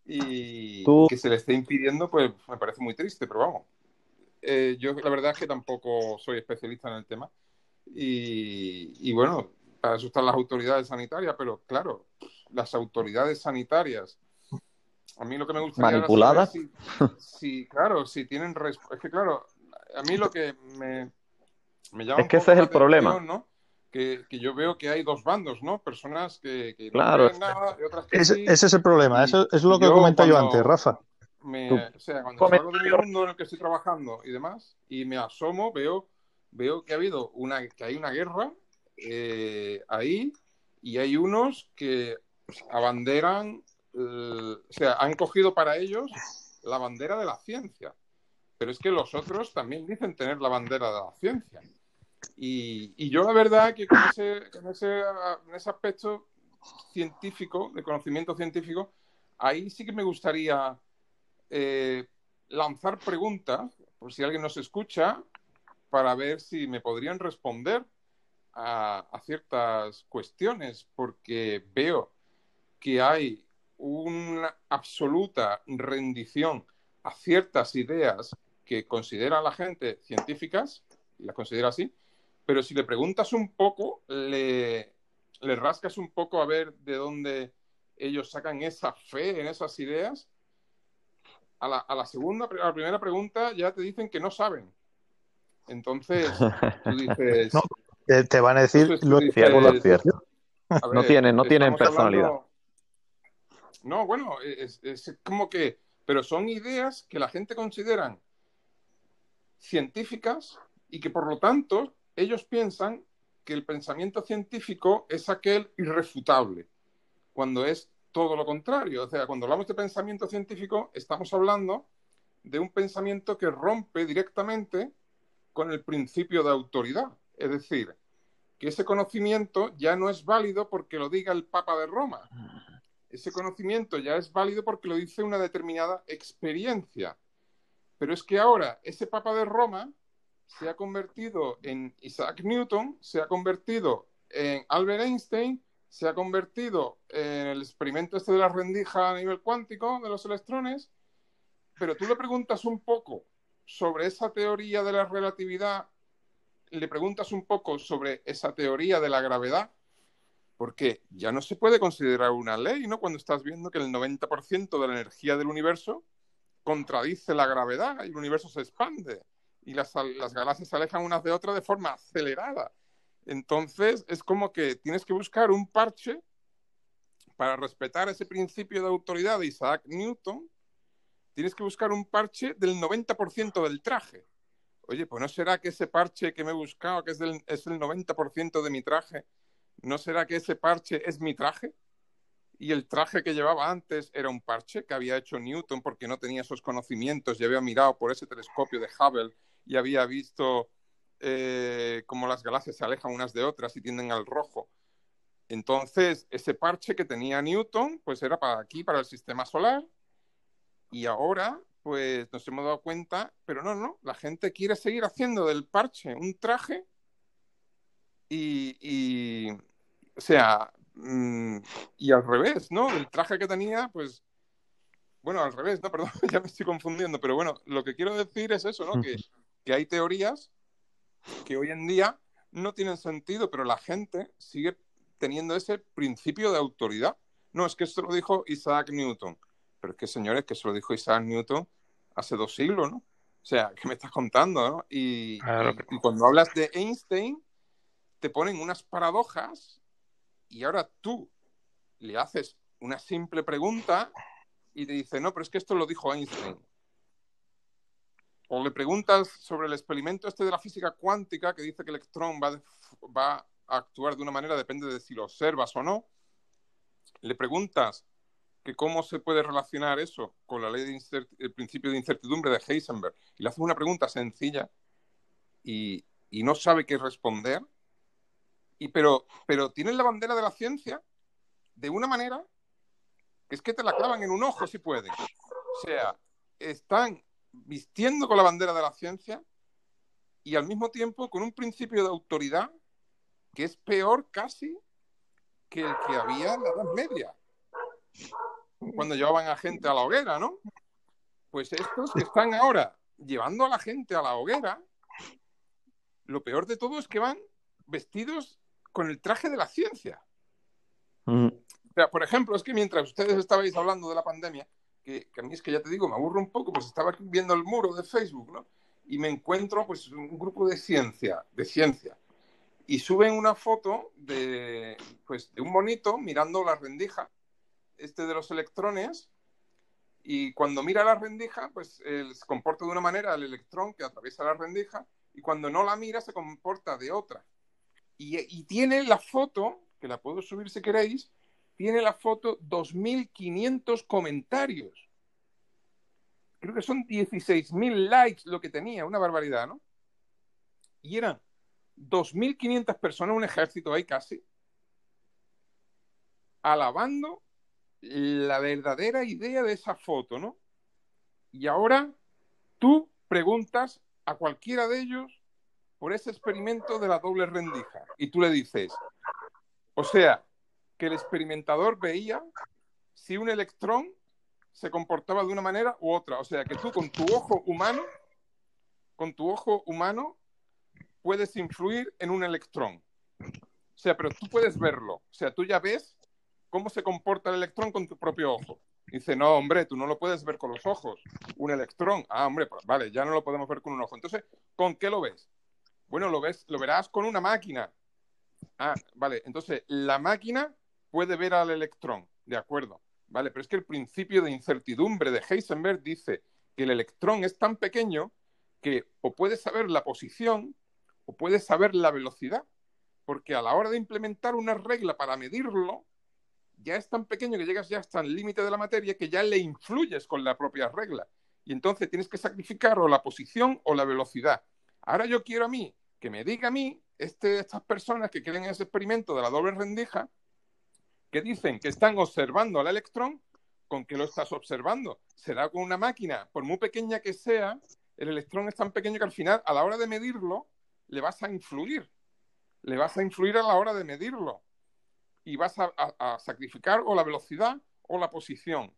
Y que se le esté impidiendo, pues me parece muy triste, pero vamos. Eh, yo la verdad es que tampoco soy especialista en el tema y, bueno, para eso están las autoridades sanitarias, pero claro, las autoridades sanitarias, a mí lo que me gusta manipuladas. Si, claro, si tienen es que claro, a mí lo que me, me llama es que ese es el problema, ¿no? Que, que, yo veo que hay dos bandos, ¿no? Personas que, que claro. no nada y otras que ese, ese es el problema, eso es lo que comenté yo antes, Rafa. O sea, cuando salgo de mi mundo en el que estoy trabajando y demás, y me asomo, veo veo que ha habido una, que hay una guerra eh, ahí y hay unos que abanderan, o sea, han cogido para ellos la bandera de la ciencia. Pero es que los otros también dicen tener la bandera de la ciencia. Y, yo la verdad que con ese, ese, en ese aspecto científico, de conocimiento científico, ahí sí que me gustaría eh, lanzar preguntas, por si alguien nos escucha, para ver si me podrían responder a, ciertas cuestiones, porque veo que hay una absoluta rendición a ciertas ideas que considera la gente científicas, y las considera así, pero si le preguntas un poco, le, le rascas un poco a ver de dónde ellos sacan esa fe en esas ideas, a la, a la segunda, a la primera pregunta ya te dicen que no saben. Entonces, tú dices... No, te, van a decir lo Cierto, lo cierto. a No tienen, no tienen personalidad. hablando- No, bueno, es, es como que, pero son ideas que la gente consideran científicas y que por lo tanto ellos piensan que el pensamiento científico es aquel irrefutable, cuando es todo lo contrario. O sea, cuando hablamos de pensamiento científico, estamos hablando de un pensamiento que rompe directamente con el principio de autoridad. Es decir, que ese conocimiento ya no es válido porque lo diga el Papa de Roma. Ese conocimiento ya es válido porque lo dice una determinada experiencia. Pero es que ahora ese Papa de Roma se ha convertido en Isaac Newton, se ha convertido en Albert Einstein, se ha convertido en el experimento este de la rendija a nivel cuántico de los electrones, pero tú le preguntas un poco sobre esa teoría de la relatividad, le preguntas un poco sobre esa teoría de la gravedad, porque ya no se puede considerar una ley, ¿no? Cuando estás viendo que el 90% de la energía del universo contradice la gravedad y el universo se expande y las, las galaxias se alejan unas de otras de forma acelerada. Entonces, es como que tienes que buscar un parche para respetar ese principio de autoridad de Isaac Newton. Tienes que buscar un parche del 90% del traje. Oye, pues no será que ese parche que me he buscado, que es, del, es el 90% de mi traje, ¿no será que ese parche es mi traje? Y el traje que llevaba antes era un parche que había hecho Newton porque no tenía esos conocimientos y había mirado por ese telescopio de Hubble y había visto eh, cómo las galaxias se alejan unas de otras y tienden al rojo. Entonces, ese parche que tenía Newton, pues era para aquí, para el sistema solar. Y ahora, pues nos hemos dado cuenta, pero no, no, la gente quiere seguir haciendo del parche un traje y, y o sea, mm, y al revés, ¿no? El traje que tenía, pues, bueno, al revés, no, perdón, ya me estoy confundiendo, pero bueno, lo que quiero decir es eso, ¿no? Que, que hay teorías que hoy en día no tienen sentido, pero la gente sigue teniendo ese principio de autoridad. No, es que esto lo dijo Isaac Newton. Pero es que, señores, que eso lo dijo Isaac Newton hace dos siglos, ¿no? O sea, ¿qué me estás contando, no? Y, Claro, y cuando hablas de Einstein, te ponen unas paradojas y ahora tú le haces una simple pregunta y te dice, no, pero es que esto lo dijo Einstein. O le preguntas sobre el experimento este de la física cuántica que dice que el electrón va, va a actuar de una manera, depende de si lo observas o no. Le preguntas que cómo se puede relacionar eso con la ley de el principio de incertidumbre de Heisenberg y le haces una pregunta sencilla y, y no sabe qué responder. Y pero, pero tienen la bandera de la ciencia de una manera que es que te la clavan en un ojo si pueden. O sea, están vistiendo con la bandera de la ciencia y al mismo tiempo con un principio de autoridad que es peor casi que el que había en la Edad Media, cuando llevaban a gente a la hoguera, ¿no? Pues estos que están ahora llevando a la gente a la hoguera, lo peor de todo es que van vestidos con el traje de la ciencia. Mm, O sea, por ejemplo, es que mientras ustedes estabais hablando de la pandemia, que, a mí es que ya te digo, me aburro un poco, pues estaba viendo el muro de Facebook, ¿no? Y me encuentro pues un grupo de ciencia, de ciencia. Y suben una foto de, pues, de un monito mirando la rendija, este de los electrones, y cuando mira la rendija, pues se comporta de una manera el electrón que atraviesa la rendija, y cuando no la mira se comporta de otra. Y, y tiene la foto, que la puedo subir si queréis, tiene la foto 2.500 comentarios. Creo que son 16.000 likes lo que tenía, una barbaridad, ¿no? Y eran 2.500 personas, un ejército ahí casi, alabando la verdadera idea de esa foto, ¿no? Y ahora tú preguntas a cualquiera de ellos por ese experimento de la doble rendija y tú le dices, o sea, que el experimentador veía si un electrón se comportaba de una manera u otra. O sea, que tú con tu ojo humano, con tu ojo humano, puedes influir en un electrón. O sea, pero tú puedes verlo. O sea, tú ya ves cómo se comporta el electrón con tu propio ojo. Dice, no, hombre, tú no lo puedes ver con los ojos. Un electrón. Ah, hombre, pues vale, ya no lo podemos ver con un ojo. Entonces, ¿con qué lo ves? Bueno, lo ves, lo verás con una máquina. Ah, vale. Entonces, la máquina puede ver al electrón. De acuerdo. Vale, pero es que el principio de incertidumbre de Heisenberg dice que el electrón es tan pequeño que o puede saber la posición o puede saber la velocidad, porque a la hora de implementar una regla para medirlo, ya es tan pequeño que llegas ya hasta el límite de la materia que ya le influyes con la propia regla. Y entonces tienes que sacrificar o la posición o la velocidad. Ahora yo quiero a mí que me diga a mí, este, estas personas que quieren ese experimento de la doble rendija, que dicen que están observando al electrón, ¿con qué lo estás observando? Será con una máquina, por muy pequeña que sea, el electrón es tan pequeño que al final, a la hora de medirlo, le vas a influir. Le vas a influir a la hora de medirlo. Y vas a, sacrificar o la velocidad o la posición.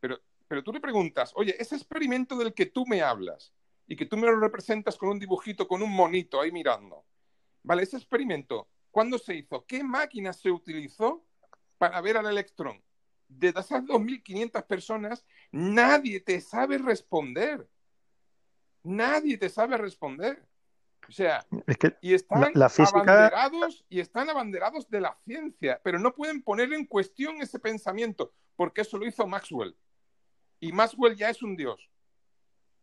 Pero, pero tú le preguntas, oye, ese experimento del que tú me hablas y que tú me lo representas con un dibujito, con un monito ahí mirando. Vale, ese experimento, ¿Cuándo se hizo? ¿Qué máquina se utilizó para ver al electrón? De esas 2.500 personas, nadie te sabe responder. Nadie te sabe responder. O sea, y están abanderados y están abanderados de la ciencia, pero no pueden poner en cuestión ese pensamiento, porque eso lo hizo Maxwell. Y Maxwell ya es un dios.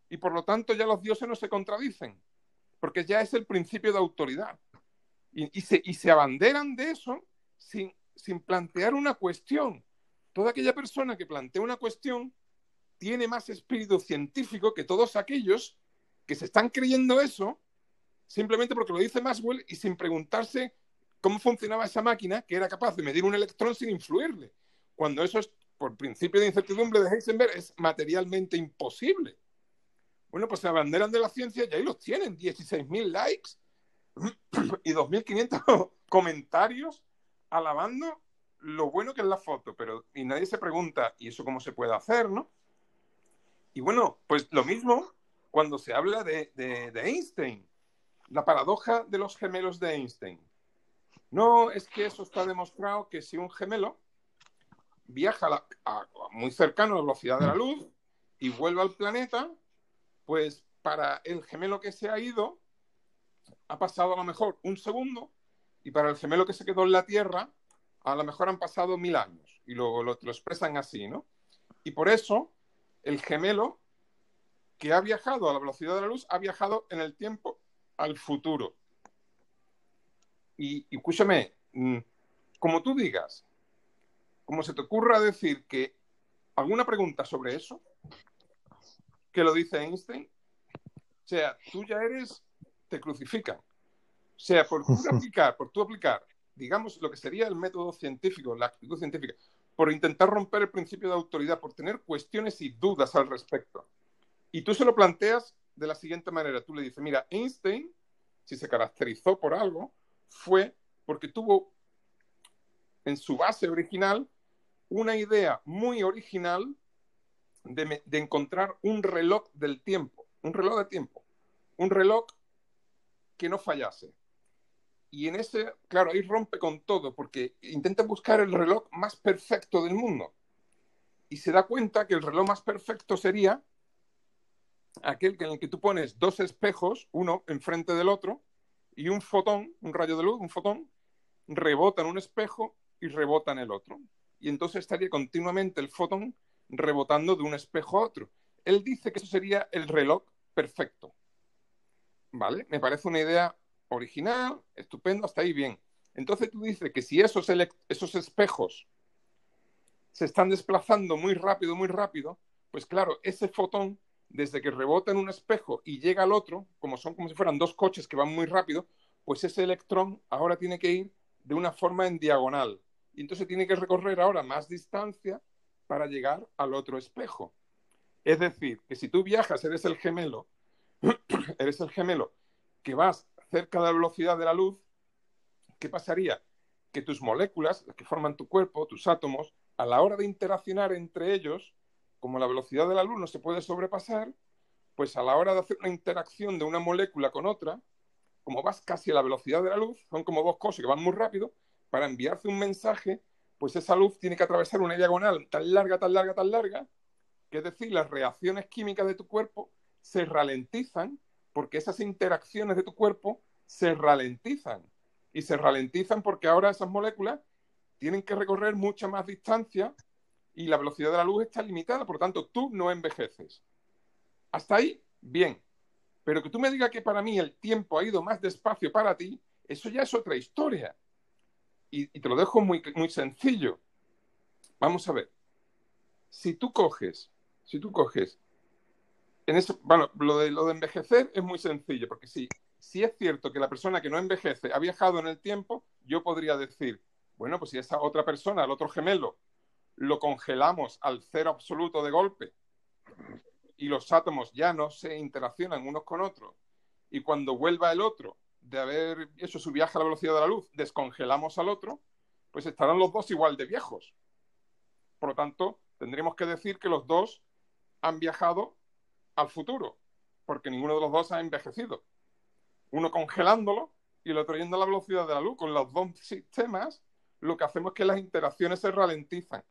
Y por lo tanto ya los dioses no se contradicen, porque ya es el principio de autoridad. Y, se, abanderan de eso sin, sin plantear una cuestión. Toda aquella persona que plantea una cuestión tiene más espíritu científico que todos aquellos que se están creyendo eso simplemente porque lo dice Maxwell y sin preguntarse cómo funcionaba esa máquina que era capaz de medir un electrón sin influirle. Cuando eso es, por principio de incertidumbre de Heisenberg, es materialmente imposible. Bueno, pues se abanderan de la ciencia y ahí los tienen, 16.000 likes y 2.500 comentarios alabando lo bueno que es la foto, pero y nadie se pregunta, ¿y eso cómo se puede hacer, no? Y bueno, pues lo mismo cuando se habla de, Einstein, la paradoja de los gemelos de Einstein. No, es que eso está demostrado que si un gemelo viaja muy cercano a la velocidad de la luz y vuelve al planeta, pues para el gemelo que se ha ido, ha pasado a lo mejor un segundo y para el gemelo que se quedó en la Tierra, a lo mejor han pasado mil años. Y lo, lo, expresan así, ¿no? Y por eso el gemelo que ha viajado a la velocidad de la luz ha viajado en el tiempo al futuro. Y, y escúchame, mm, como tú digas, como se te ocurra decir que alguna pregunta sobre eso, que lo dice Einstein, o sea, tú ya eres te crucifican. O sea, por tú aplicar, por tú aplicar, digamos, lo que sería el método científico, la actitud científica, por intentar romper el principio de autoridad, por tener cuestiones y dudas al respecto. Y tú se lo planteas de la siguiente manera. Tú le dices, mira, Einstein, si se caracterizó por algo, fue porque tuvo en su base original una idea muy original de, de encontrar un reloj del tiempo, un reloj de tiempo, un reloj que no fallase. Y en ese, claro, ahí rompe con todo, porque intenta buscar el reloj más perfecto del mundo. Y se da cuenta que el reloj más perfecto sería aquel en el que tú pones dos espejos, uno enfrente del otro, y un fotón, un rayo de luz, un fotón, rebota en un espejo y rebota en el otro. Y entonces estaría continuamente el fotón rebotando de un espejo a otro. Él dice que eso sería el reloj perfecto. ¿Vale? Me parece una idea original, estupendo, hasta ahí bien. Entonces tú dices que si esos, esos espejos se están desplazando muy rápido, muy rápido, pues claro, ese fotón, desde que rebota en un espejo y llega al otro, como son como si fueran dos coches que van muy rápido, pues ese electrón ahora tiene que ir de una forma en diagonal. Y entonces tiene que recorrer ahora más distancia para llegar al otro espejo. Es decir, que si tú viajas, eres el gemelo, eres el gemelo que vas cerca de la velocidad de la luz, ¿qué pasaría? Que tus moléculas, las que forman tu cuerpo, tus átomos, a la hora de interaccionar entre ellos, como la velocidad de la luz no se puede sobrepasar, pues a la hora de hacer una interacción de una molécula con otra, como vas casi a la velocidad de la luz, son como dos cosas que van muy rápido, para enviarse un mensaje, pues esa luz tiene que atravesar una diagonal tan larga, tan larga, tan larga, que es decir, las reacciones químicas de tu cuerpo se ralentizan porque esas interacciones de tu cuerpo se ralentizan. Y se ralentizan porque ahora esas moléculas tienen que recorrer mucha más distancia y la velocidad de la luz está limitada, por lo tanto tú no envejeces. Hasta ahí, bien. Pero que tú me digas que para mí el tiempo ha ido más despacio para ti, eso ya es otra historia. Y, y te lo dejo muy, muy sencillo. Vamos a ver. Si tú coges, si tú coges, en eso, bueno, lo de, lo de envejecer es muy sencillo, porque sí, si es cierto que la persona que no envejece ha viajado en el tiempo, yo podría decir, bueno, pues si esa otra persona, el otro gemelo, lo congelamos al cero absoluto de golpe y los átomos ya no se interaccionan unos con otros y cuando vuelva el otro de haber hecho su viaje a la velocidad de la luz, descongelamos al otro, pues estarán los dos igual de viejos. Por lo tanto, tendríamos que decir que los dos han viajado al futuro, porque ninguno de los dos ha envejecido. Uno congelándolo y el otro yendo a la velocidad de la luz. Con los dos sistemas, lo que hacemos es que las interacciones se ralentizan.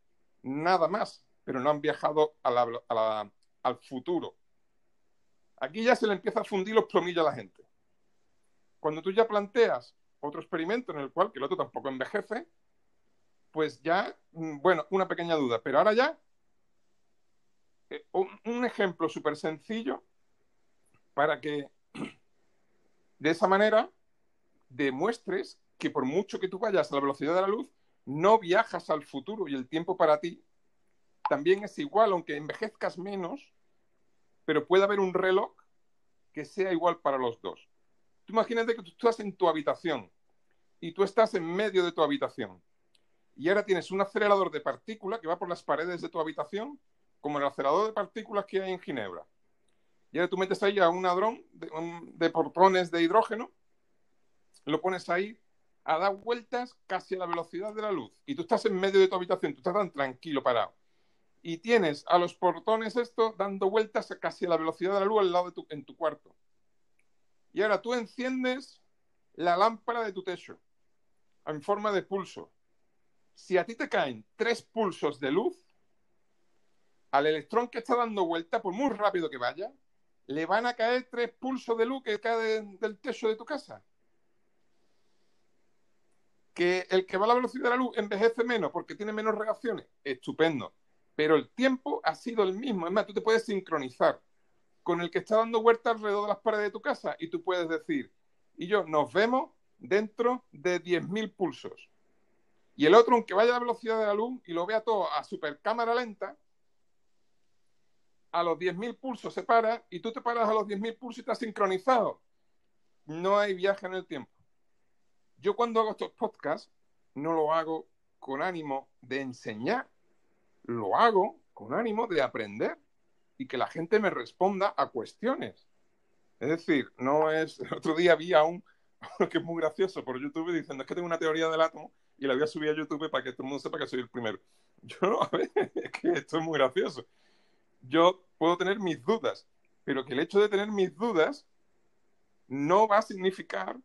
Nada más, pero no han viajado al futuro. Aquí ya se le empieza a fundir los plomillos a la gente. Cuando tú ya planteas otro experimento en el cual que el otro tampoco envejece, pues ya, mm, bueno, una pequeña duda, pero ahora ya, eh, un, un, ejemplo súper sencillo para que de esa manera demuestres que por mucho que tú vayas a la velocidad de la luz, no viajas al futuro y el tiempo para ti también es igual, aunque envejezcas menos, pero puede haber un reloj que sea igual para los dos. Tú imagínate que tú estás en tu habitación y tú estás en medio de tu habitación y ahora tienes un acelerador de partículas que va por las paredes de tu habitación, como el acelerador de partículas que hay en Ginebra. Y ahora tú metes ahí a un hadrón de, de de hidrógeno, lo pones ahí a dar vueltas casi a la velocidad de la luz. Y tú estás en medio de tu habitación, tú estás tan tranquilo parado y tienes a los portones esto dando vueltas casi a la velocidad de la luz al lado de tu, en tu cuarto. Y ahora tú enciendes la lámpara de tu techo en forma de pulso. Si a ti te caen tres pulsos de luz, al electrón que está dando vuelta, por muy rápido que vaya, le van a caer tres pulsos de luz que cae del techo de tu casa. Que el que va a la velocidad de la luz envejece menos porque tiene menos reacciones, estupendo pero el tiempo ha sido el mismo. Es más, tú te puedes sincronizar con el que está dando vueltas alrededor de las paredes de tu casa y tú puedes decir, y yo, nos vemos dentro de 10.000 pulsos. Y el otro, aunque vaya a la velocidad de la luz y lo vea todo a super cámara lenta, a los 10.000 pulsos se para y tú te paras a los 10.000 pulsos y estás sincronizado. No hay viaje en el tiempo. Yo cuando hago estos podcasts no lo hago con ánimo de enseñar, lo hago con ánimo de aprender y que la gente me responda a cuestiones. Es decir, no es. El otro día vi a un que es muy gracioso por YouTube diciendo es que tengo una teoría del átomo y la voy a subir a YouTube para que todo el mundo sepa que soy el primero. Yo, a ver, es que esto es muy gracioso. Yo puedo tener mis dudas, pero que el hecho de tener mis dudas no va a significar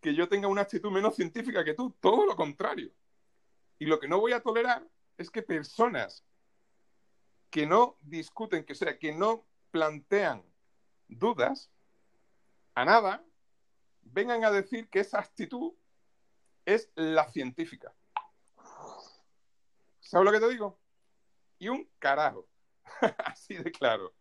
que yo tenga una actitud menos científica que tú, todo lo contrario. Y lo que no voy a tolerar es que personas que no discuten, que sea, que no plantean dudas a nada, vengan a decir que esa actitud es la científica. ¿Sabes lo que te digo? Y un carajo. Así de claro.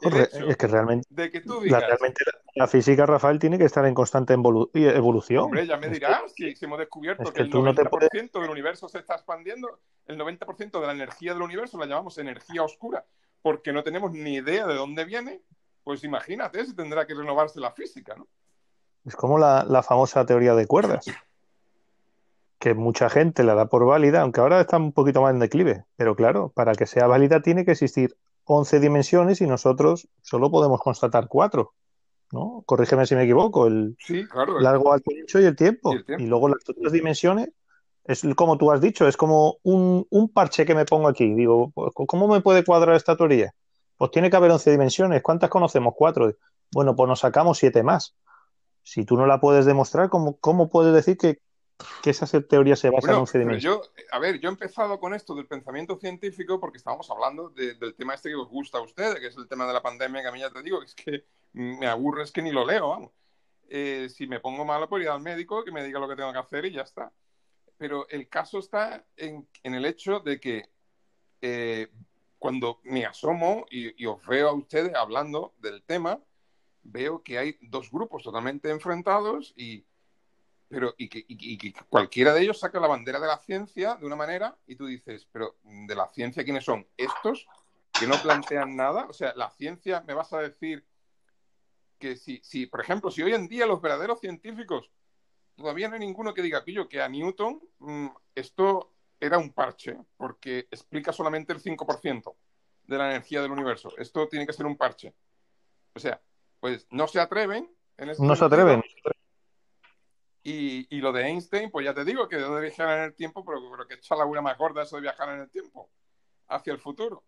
es que realmente, de que tú digas, la, realmente la, la, física, Rafael, tiene que estar en constante evolu evolución. Hombre, ya me dirás, es que, si, si, hemos descubierto es que, que, el 90% no puedes... del universo se está expandiendo, el 90% de la energía del universo la llamamos energía oscura, porque no tenemos ni idea de dónde viene, pues imagínate si tendrá que renovarse la física, ¿no? Es como la, la famosa teoría de cuerdas, que mucha gente la da por válida, aunque ahora está un poquito más en declive, pero claro, para que sea válida tiene que existir 11 dimensiones y nosotros solo podemos constatar 4. ¿no? Corrígeme si me equivoco, el sí, claro, largo, alto, ancho y el tiempo. Y, el tiempo. y luego las otras dimensiones Es como tú has dicho, es como un, un parche que me pongo aquí. Digo, pues, ¿cómo me puede cuadrar esta teoría? Pues tiene que haber 11 dimensiones. ¿Cuántas conocemos? Cuatro. Bueno, pues nos sacamos siete más. Si tú no la puedes demostrar, ¿cómo, cómo puedes decir que, que esa teoría se basa Bueno, en 11 pero dimensiones? yo, a ver, yo he empezado con esto del pensamiento científico porque estábamos hablando de- del tema este que os gusta a ustedes, que es el tema de la pandemia, que a mí ya te digo, es que me aburre, es que ni lo leo, vamos. Eh, si me pongo malo, pues ir al médico, que me diga lo que tengo que hacer y ya está. Pero el caso está en, en el hecho de que eh, cuando me asomo y, y os veo a ustedes hablando del tema, veo que hay dos grupos totalmente enfrentados y, pero, y, que, y- y que cualquiera de ellos saca la bandera de la ciencia de una manera y tú dices, pero ¿de la ciencia quiénes son? ¿Estos que no plantean nada? O sea, la ciencia me vas a decir que si, si por ejemplo, si hoy en día los verdaderos científicos, todavía no hay ninguno que diga pillo, que a Newton mm, esto era un parche, porque explica solamente el 5% de la energía del universo. Esto tiene que ser un parche. O sea, pues no se atreven. En ese No se atreven. Y, y lo de Einstein, pues ya te digo que de dónde viajar en el tiempo, pero, pero que echa la una más gorda eso de viajar en el tiempo, hacia el futuro.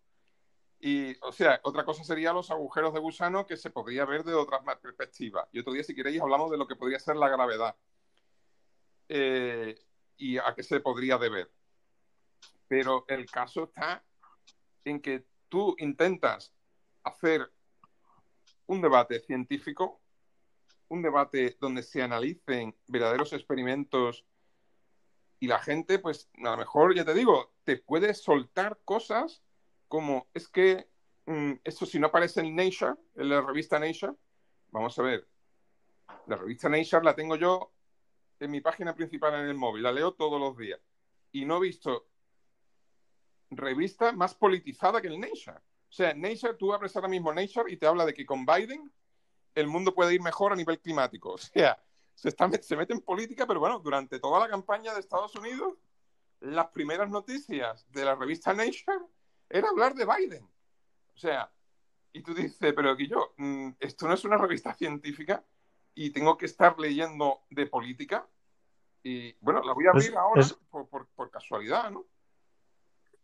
Y, o sea, otra cosa sería los agujeros de gusano que se podría ver de otras perspectivas. Y otro día, si queréis, hablamos de lo que podría ser la gravedad eh, y a qué se podría deber. Pero el caso está en que tú intentas hacer un debate científico, un debate donde se analicen verdaderos experimentos y la gente, pues a lo mejor, ya te digo, te puede soltar cosas como es que mm, esto si no aparece en Nature, en la revista Nature, vamos a ver, la revista Nature la tengo yo en mi página principal en el móvil, la leo todos los días y no he visto revista más politizada que el Nature. O sea, Nature, tú abres ahora mismo Nature y te habla de que con Biden el mundo puede ir mejor a nivel climático. O sea, se, está, se mete en política, pero bueno, durante toda la campaña de Estados Unidos, las primeras noticias de la revista Nature era hablar de Biden. O sea, y tú dices, pero aquí yo, mm, esto no es una revista científica y tengo que estar leyendo de política. Y bueno, la voy a abrir Es- ahora es- por, por- por casualidad, ¿no?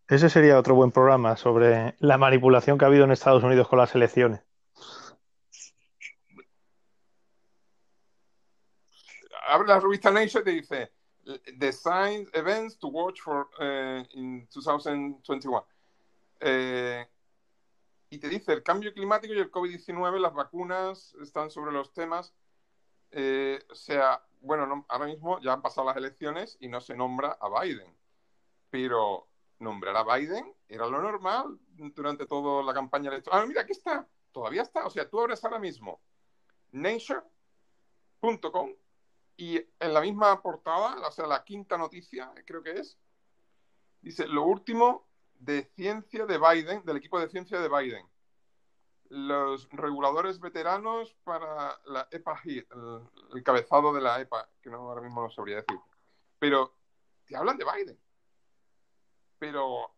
Ese sería otro buen programa sobre la manipulación que ha habido en Estados Unidos con las elecciones. Abre la revista Nature y te dice The Science Events to Watch for eh, in 2021. Eh, y te dice el cambio climático y el COVID-19, las vacunas están sobre los temas. Eh, o sea, bueno, no- ahora mismo ya han pasado las elecciones y no se nombra a Biden. Pero nombrar a Biden era lo normal durante toda la campaña electoral. Ah, mira, aquí está. Todavía está. O sea, tú abres ahora mismo nature.com y en la misma portada, o sea, la quinta noticia, creo que es, dice lo último de ciencia de Biden, del equipo de ciencia de Biden. Los reguladores veteranos para la EPA el, el cabezado de la EPA, que no ahora mismo no sabría decir. Pero te hablan de Biden. Pero,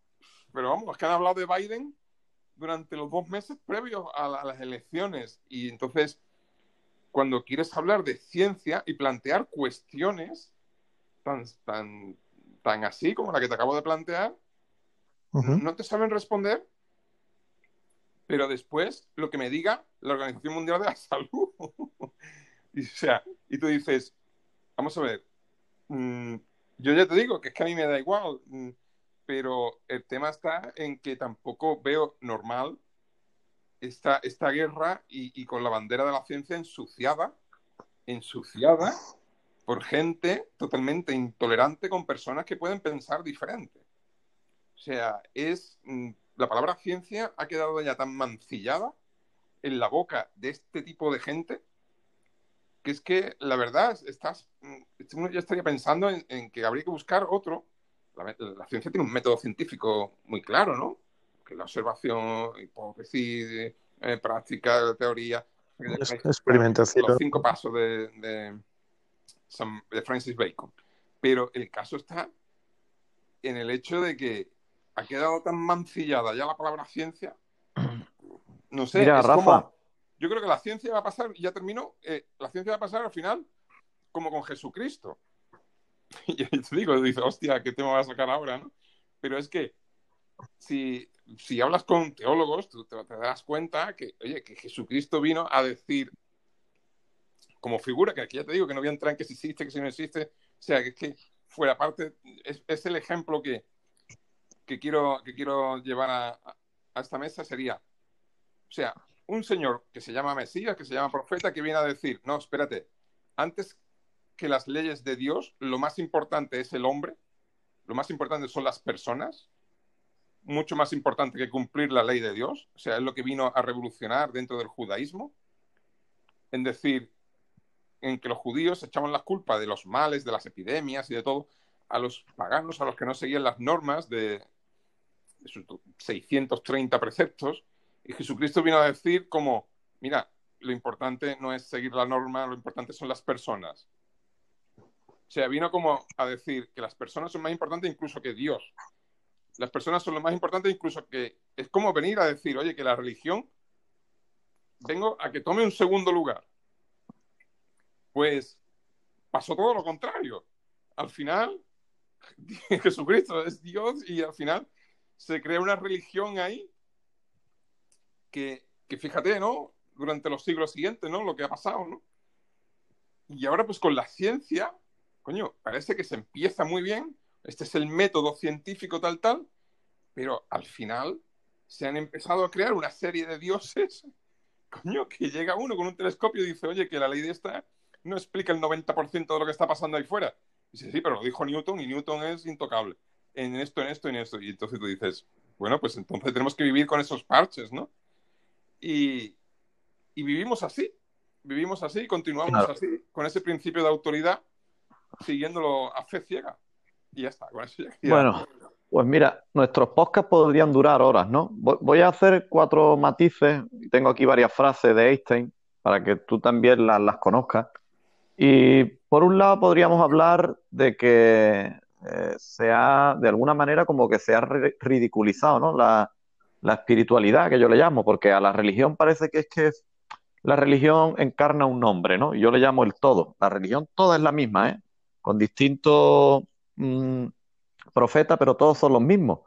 pero vamos, es que han hablado de Biden durante los dos meses previos a, la- a las elecciones. Y entonces, cuando quieres hablar de ciencia y plantear cuestiones tan, tan, tan así como la que te acabo de plantear, no te saben responder, pero después lo que me diga la Organización Mundial de la Salud. y, o sea, y tú dices, vamos a ver, mm, yo ya te digo que es que a mí me da igual, mm, pero el tema está en que tampoco veo normal esta, esta guerra y, con la bandera de la ciencia ensuciada, ensuciada por gente totalmente intolerante con personas que pueden pensar diferente. O sea, es mm, la palabra ciencia ha quedado ya tan mancillada en la boca de este tipo de gente que es que la verdad estás mm, uno ya estaría pensando en, que habría que buscar otro. La ciencia tiene un método científico muy claro, ¿no? Que la observación, hipótesis, eh, práctica, teoría. Experimentación. Los cinco pasos de, de, Sam- de Francis Bacon. Pero el caso está en el hecho de que ha quedado tan mancillada ya la palabra ciencia. No sé, Mira, es Rafa. como- yo creo que la ciencia va a pasar, ya terminó, eh, la ciencia va a pasar al final como con Jesucristo. y te digo, dice, hostia, ¿qué tema vas a sacar ahora? ¿no? Pero es que si, si hablas con teólogos, tú te, das cuenta que, oye, que Jesucristo vino a decir, como figura, que aquí ya te digo que no voy a entrar en que si existe, que si no existe, o sea, que es que fuera parte, es, es el ejemplo que, que, quiero, que quiero llevar a, a esta mesa sería, o sea, un señor que se llama Mesías, que se llama profeta, que viene a decir, no, espérate, antes que las leyes de Dios, lo más importante es el hombre, lo más importante son las personas, mucho más importante que cumplir la ley de Dios, o sea, es lo que vino a revolucionar dentro del judaísmo, en decir, en que los judíos echaban la culpa de los males, de las epidemias y de todo, a los paganos, a los que no seguían las normas de, de sus 630 preceptos, y Jesucristo vino a decir como, mira, lo importante no es seguir la norma, lo importante son las personas. O sea, vino como a decir que las personas son más importantes incluso que Dios. Las personas son lo más importante incluso que... Es como venir a decir, oye, que la religión, vengo a que tome un segundo lugar. Pues pasó todo lo contrario. Al final, Jesucristo es Dios y al final se crea una religión ahí que, que fíjate, ¿no? Durante los siglos siguientes, ¿no? Lo que ha pasado, ¿no? Y ahora, pues con la ciencia, coño, parece que se empieza muy bien, este es el método científico tal, tal, pero al final se han empezado a crear una serie de dioses, coño, que llega uno con un telescopio y dice, oye, que la ley de esta no explica el 90% de lo que está pasando ahí fuera. Y dice, sí, pero lo dijo Newton y Newton es intocable en esto, en esto, en esto. Y entonces tú dices, bueno, pues entonces tenemos que vivir con esos parches, ¿no? Y, y vivimos así, vivimos así y continuamos Claro. así, con ese principio de autoridad, siguiéndolo a fe ciega. Ya está, con eso ya- Bueno, pues mira, nuestros podcasts podrían durar horas, ¿no? Voy a hacer cuatro matices. Tengo aquí varias frases de Einstein para que tú también las, las conozcas. Y por un lado podríamos hablar de que eh, se ha, de alguna manera, como que se ha ri- ridiculizado, ¿no? La, la espiritualidad, que yo le llamo, porque a la religión parece que es que la religión encarna un nombre, ¿no? Yo le llamo el todo. La religión toda es la misma, ¿eh? Con distintos mm, profetas, pero todos son los mismos.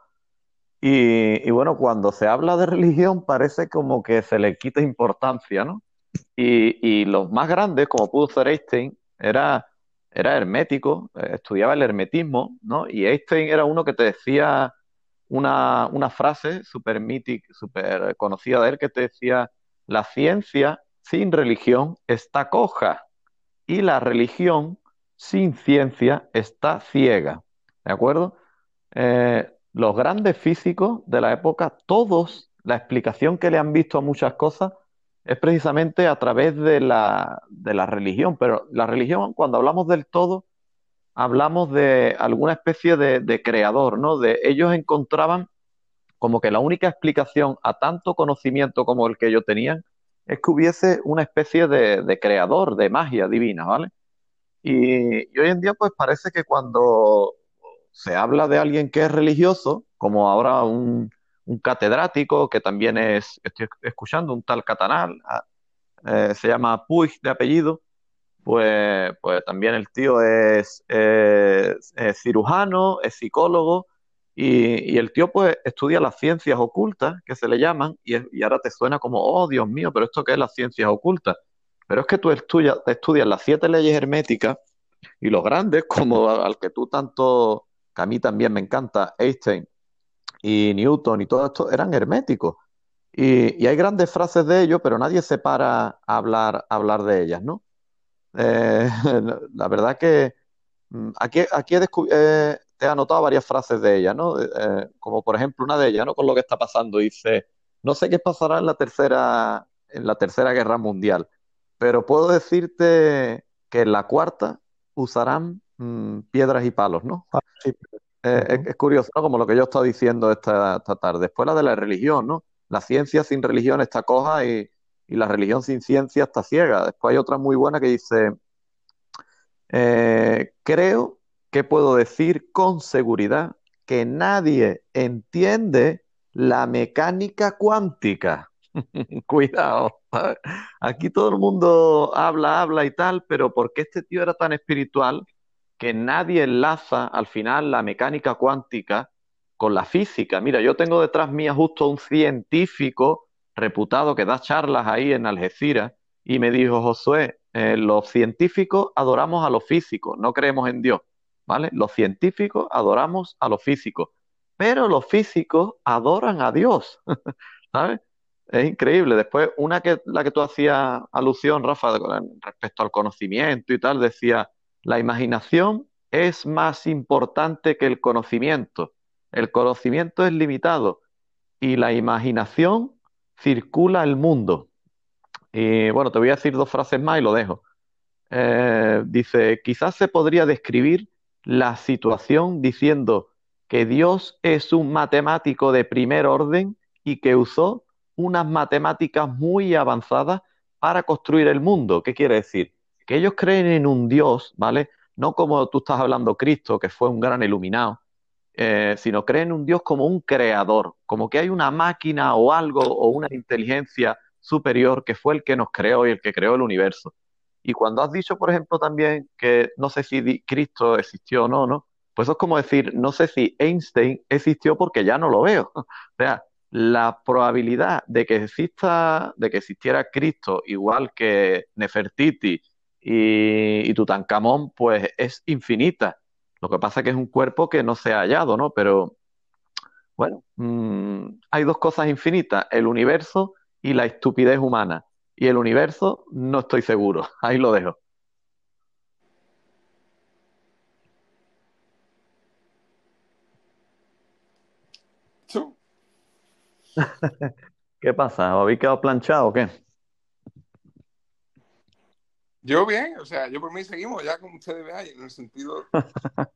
Y, bueno, cuando se habla de religión parece como que se le quita importancia, ¿no? Y, y los más grandes, como pudo ser Einstein, era, era hermético, eh, estudiaba el hermetismo, ¿no? Y Einstein era uno que te decía una, una frase súper mítica, súper conocida de él, que te decía, la ciencia sin religión está coja y la religión sin ciencia está ciega, ¿de acuerdo? Eh, los grandes físicos de la época, todos, la explicación que le han visto a muchas cosas es precisamente a través de la, de la religión, pero la religión, cuando hablamos del todo, hablamos de alguna especie de, de creador, ¿no? De ellos encontraban como que la única explicación a tanto conocimiento como el que ellos tenían es que hubiese una especie de, de creador, de magia divina, ¿vale? Y, hoy en día, pues parece que cuando se habla de alguien que es religioso, como ahora un, un catedrático que también es, estoy escuchando, un tal Catanal, ah, eh, se llama Puig de apellido, pues, pues también el tío es cirujano, es psicólogo, y, y el tío pues estudia las ciencias ocultas, que se le llaman, y, es- y ahora te suena como, oh Dios mío, pero ¿esto qué es las ciencias ocultas? Pero es que tú estudias, estudias las siete leyes herméticas y los grandes, como al que tú tanto, que a mí también me encanta, Einstein y Newton y todo esto, eran herméticos. Y, y hay grandes frases de ellos, pero nadie se para a hablar, a hablar de ellas, ¿no? Eh, la verdad que mm, aquí, aquí he, eh, he anotado varias frases de ellas, ¿no? Eh, como por ejemplo una de ellas, ¿no? Con lo que está pasando. Dice, no sé qué pasará en la tercera, en la tercera guerra mundial, pero puedo decirte que en la cuarta usarán mm, piedras y palos, ¿no? Ah, sí. Eh, es, curioso, ¿no? Como lo que yo he estado diciendo esta, esta tarde. Después la de la religión, ¿no? La ciencia sin religión está coja y, y la religión sin ciencia está ciega. Después hay otra muy buena que dice, eh, creo que puedo decir con seguridad que nadie entiende la mecánica cuántica. Cuidado. Aquí todo el mundo habla, habla y tal, pero ¿por qué este tío era tan espiritual? que nadie enlaza al final la mecánica cuántica con la física. Mira, yo tengo detrás mía justo un científico reputado que da charlas ahí en Algeciras y me dijo, Josué, eh, los científicos adoramos a los físicos, no creemos en Dios, ¿vale? Los científicos adoramos a los físicos, pero los físicos adoran a Dios, ¿sabes? Es increíble. Después, una que la que tú hacías alusión, Rafa, respecto al conocimiento y tal, decía, la imaginación es más importante que el conocimiento. El conocimiento es limitado y la imaginación circula el mundo. Y bueno, te voy a decir dos frases más y lo dejo. Eh, dice, quizás se podría describir la situación diciendo que Dios es un matemático de primer orden y que usó unas matemáticas muy avanzadas para construir el mundo. ¿Qué quiere decir? Que ellos creen en un Dios, ¿vale? No como tú estás hablando Cristo, que fue un gran iluminado, eh, sino creen en un Dios como un creador, como que hay una máquina o algo o una inteligencia superior que fue el que nos creó y el que creó el universo. Y cuando has dicho, por ejemplo, también que no sé si Cristo existió o no, ¿no? Pues es como decir, no sé si Einstein existió porque ya no lo veo. O sea, la probabilidad de que exista, de que existiera Cristo igual que Nefertiti y, Tutankamón, pues es infinita. Lo que pasa es que es un cuerpo que no se ha hallado, ¿no? Pero bueno, mmm, hay dos cosas infinitas, el universo y la estupidez humana. Y el universo no estoy seguro. Ahí lo dejo. ¿Qué pasa? ¿Os habéis quedado planchado o qué? Yo bien, o sea, yo por mí seguimos ya como ustedes vean, en el sentido.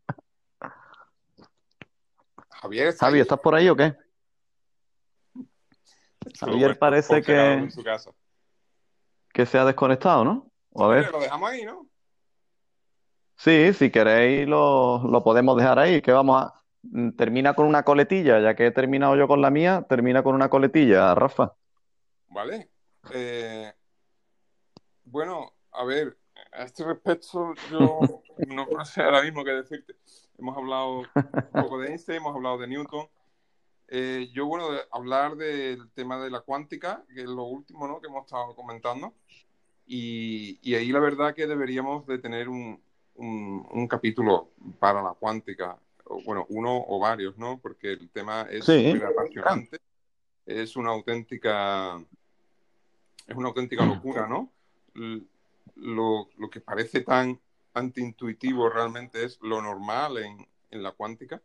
Javier, ¿está Javi, ¿estás por ahí o qué? Javier parece que, que se ha desconectado, ¿no? A ver. Lo dejamos ahí, ¿no? Sí, si queréis lo, lo podemos dejar ahí, que vamos a... Mm, termina con una coletilla, ya que he terminado yo con la mía, termina con una coletilla, Rafa. Vale. Eh, bueno, a ver, a este respecto yo no sé ahora mismo qué decirte. Hemos hablado un poco de Einstein, hemos hablado de Newton. Eh, yo, bueno, hablar del tema de la cuántica, que es lo último ¿no? que hemos estado comentando. Y, y, ahí la verdad que deberíamos de tener un, un, un capítulo para la cuántica bueno, uno o varios, ¿no? Porque el tema es muy apasionante, es una auténtica, es una auténtica locura, ¿no? Lo, lo que parece tan antiintuitivo realmente es lo normal en, en la cuántica.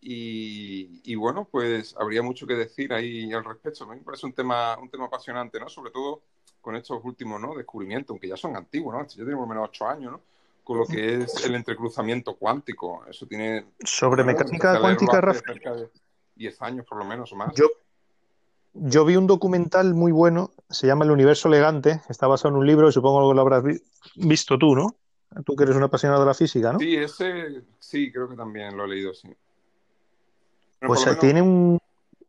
Y, y, bueno, pues habría mucho que decir ahí al respecto. A mí me parece un tema, un tema apasionante, ¿no? Sobre todo con estos últimos ¿no? descubrimientos, aunque ya son antiguos, ¿no? Ya tiene por lo menos ocho años, ¿no? Con lo que es el entrecruzamiento cuántico. Eso tiene... Sobre mecánica cuántica, Rafa. Cerca de 10 años por lo menos o más. Yo, yo vi un documental muy bueno, se llama El universo elegante, está basado en un libro y supongo que lo habrás vi visto tú, ¿no? Tú que eres un apasionado de la física, ¿no? Sí, ese sí, creo que también lo he leído, sí. Pero pues menos... tiene un,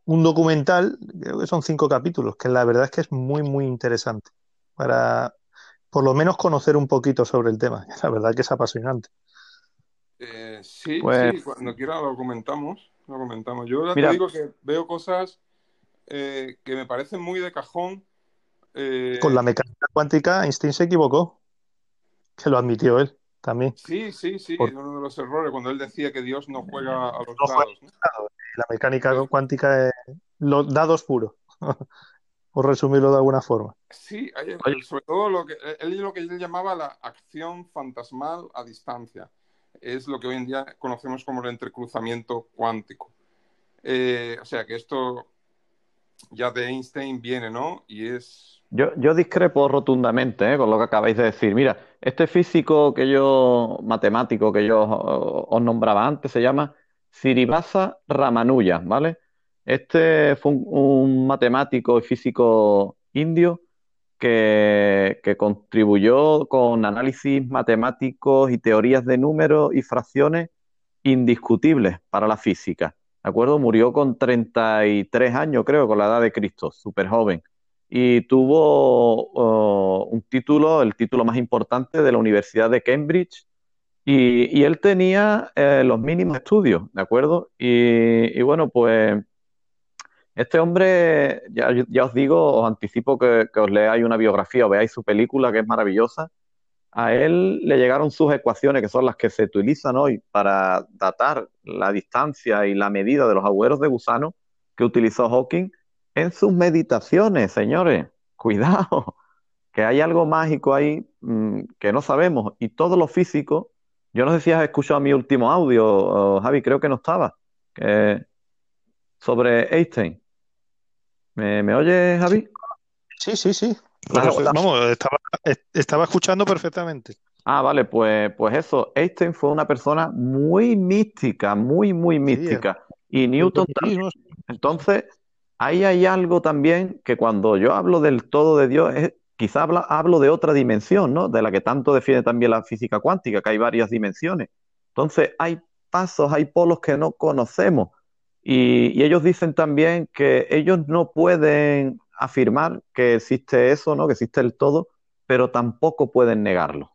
un documental, creo que son cinco capítulos, que la verdad es que es muy, muy interesante para, por lo menos conocer un poquito sobre el tema. La verdad que es apasionante. Eh, sí, pues... sí, cuando quiera lo comentamos. Lo comentamos. Yo ya Mira, te digo que veo cosas eh, que me parecen muy de cajón. Eh... Con la mecánica cuántica, Einstein se equivocó. Que lo admitió él también. Sí, sí, sí. Por... Uno de los errores, cuando él decía que Dios no juega a los no dados. ¿no? La mecánica cuántica es los dados puros. por resumirlo de alguna forma. Sí, sobre todo lo que él lo que él llamaba la acción fantasmal a distancia. Es lo que hoy en día conocemos como el entrecruzamiento cuántico. Eh, o sea que esto ya de Einstein viene, ¿no? Y es... Yo, yo discrepo rotundamente ¿eh? con lo que acabáis de decir. Mira, este físico que yo, matemático que yo os nombraba antes, se llama Sirivasa Ramanuja, ¿vale? Este fue un, matemático y físico indio que, contribuyó con análisis matemáticos y teorías de números y fracciones indiscutibles para la física. ¿De acuerdo? Murió con 33 años, creo, con la edad de Cristo, súper joven. Y tuvo uh, un título, el título más importante de la Universidad de Cambridge, Y, y él tenía eh, los mínimos estudios, ¿de acuerdo? Y, y bueno, pues este hombre, ya, os digo, os anticipo que, que os leáis una biografía o veáis su película, que es maravillosa. A él le llegaron sus ecuaciones, que son las que se utilizan hoy para datar la distancia y la medida de los agujeros de gusano que utilizó Hawking en sus meditaciones, señores. Cuidado, que hay algo mágico ahí mmm, que no sabemos. Y todos los físicos, yo no sé si has escuchado mi último audio, Javi, creo que no estaba, sobre Einstein. ¿Me, me oyes, Javi? Sí, sí, sí. Claro, vamos, estaba, estaba, escuchando perfectamente. Ah, vale, pues, pues eso. Einstein fue una persona muy mística, muy, muy mística. Sí, y Newton también. Entonces, ahí hay algo también que cuando yo hablo del todo de Dios, es, quizá habla, hablo de otra dimensión, ¿no? De la que tanto define también la física cuántica, que hay varias dimensiones. Entonces, hay pasos, hay polos que no conocemos. Y, y ellos dicen también que ellos no pueden afirmar que existe eso, ¿no? Que existe el todo, pero tampoco pueden negarlo.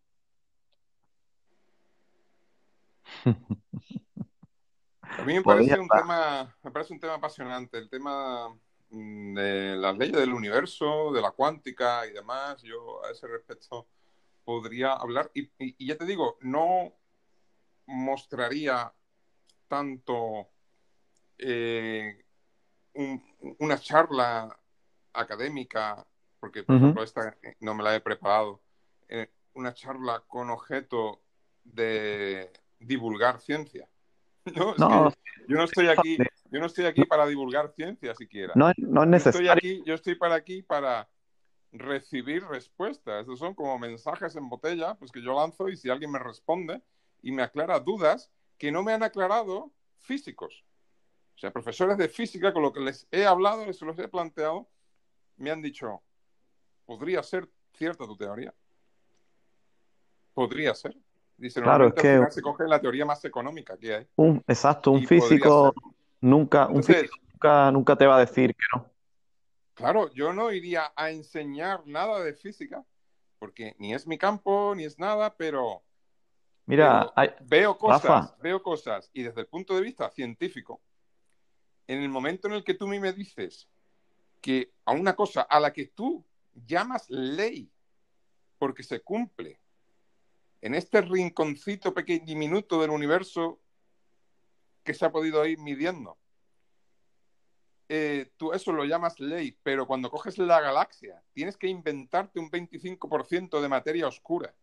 A mí me parece, un tema, me parece un tema apasionante, el tema de las leyes del universo, de la cuántica y demás. Yo a ese respecto podría hablar. Y, y, y ya te digo, no mostraría tanto eh, un, una charla académica, porque por uh -huh. ejemplo esta no me la he preparado, eh, una charla con objeto de divulgar ciencia. No, es no, que yo no estoy aquí, yo no estoy aquí para divulgar ciencia siquiera. No, no es necesario. Yo estoy, aquí, yo estoy para aquí para recibir respuestas. Estos son como mensajes en botella, pues que yo lanzo y si alguien me responde y me aclara dudas que no me han aclarado físicos. O sea, profesores de física con lo que les he hablado, les los he planteado, me han dicho, podría ser cierta tu teoría. Podría ser. Dice, claro, es que se coge la teoría más económica que hay. Un, exacto, un físico nunca, Entonces, un físico nunca, nunca te va a decir que no. Claro, yo no iría a enseñar nada de física, porque ni es mi campo, ni es nada, pero Mira, hay... veo cosas, Rafa. veo cosas, y desde el punto de vista científico, en el momento en el que tú me dices que a una cosa a la que tú llamas ley, porque se cumple, en este rinconcito pequeño diminuto del universo que se ha podido ir midiendo. Eh, tú eso lo llamas ley, pero cuando coges la galaxia tienes que inventarte un 25% de materia oscura.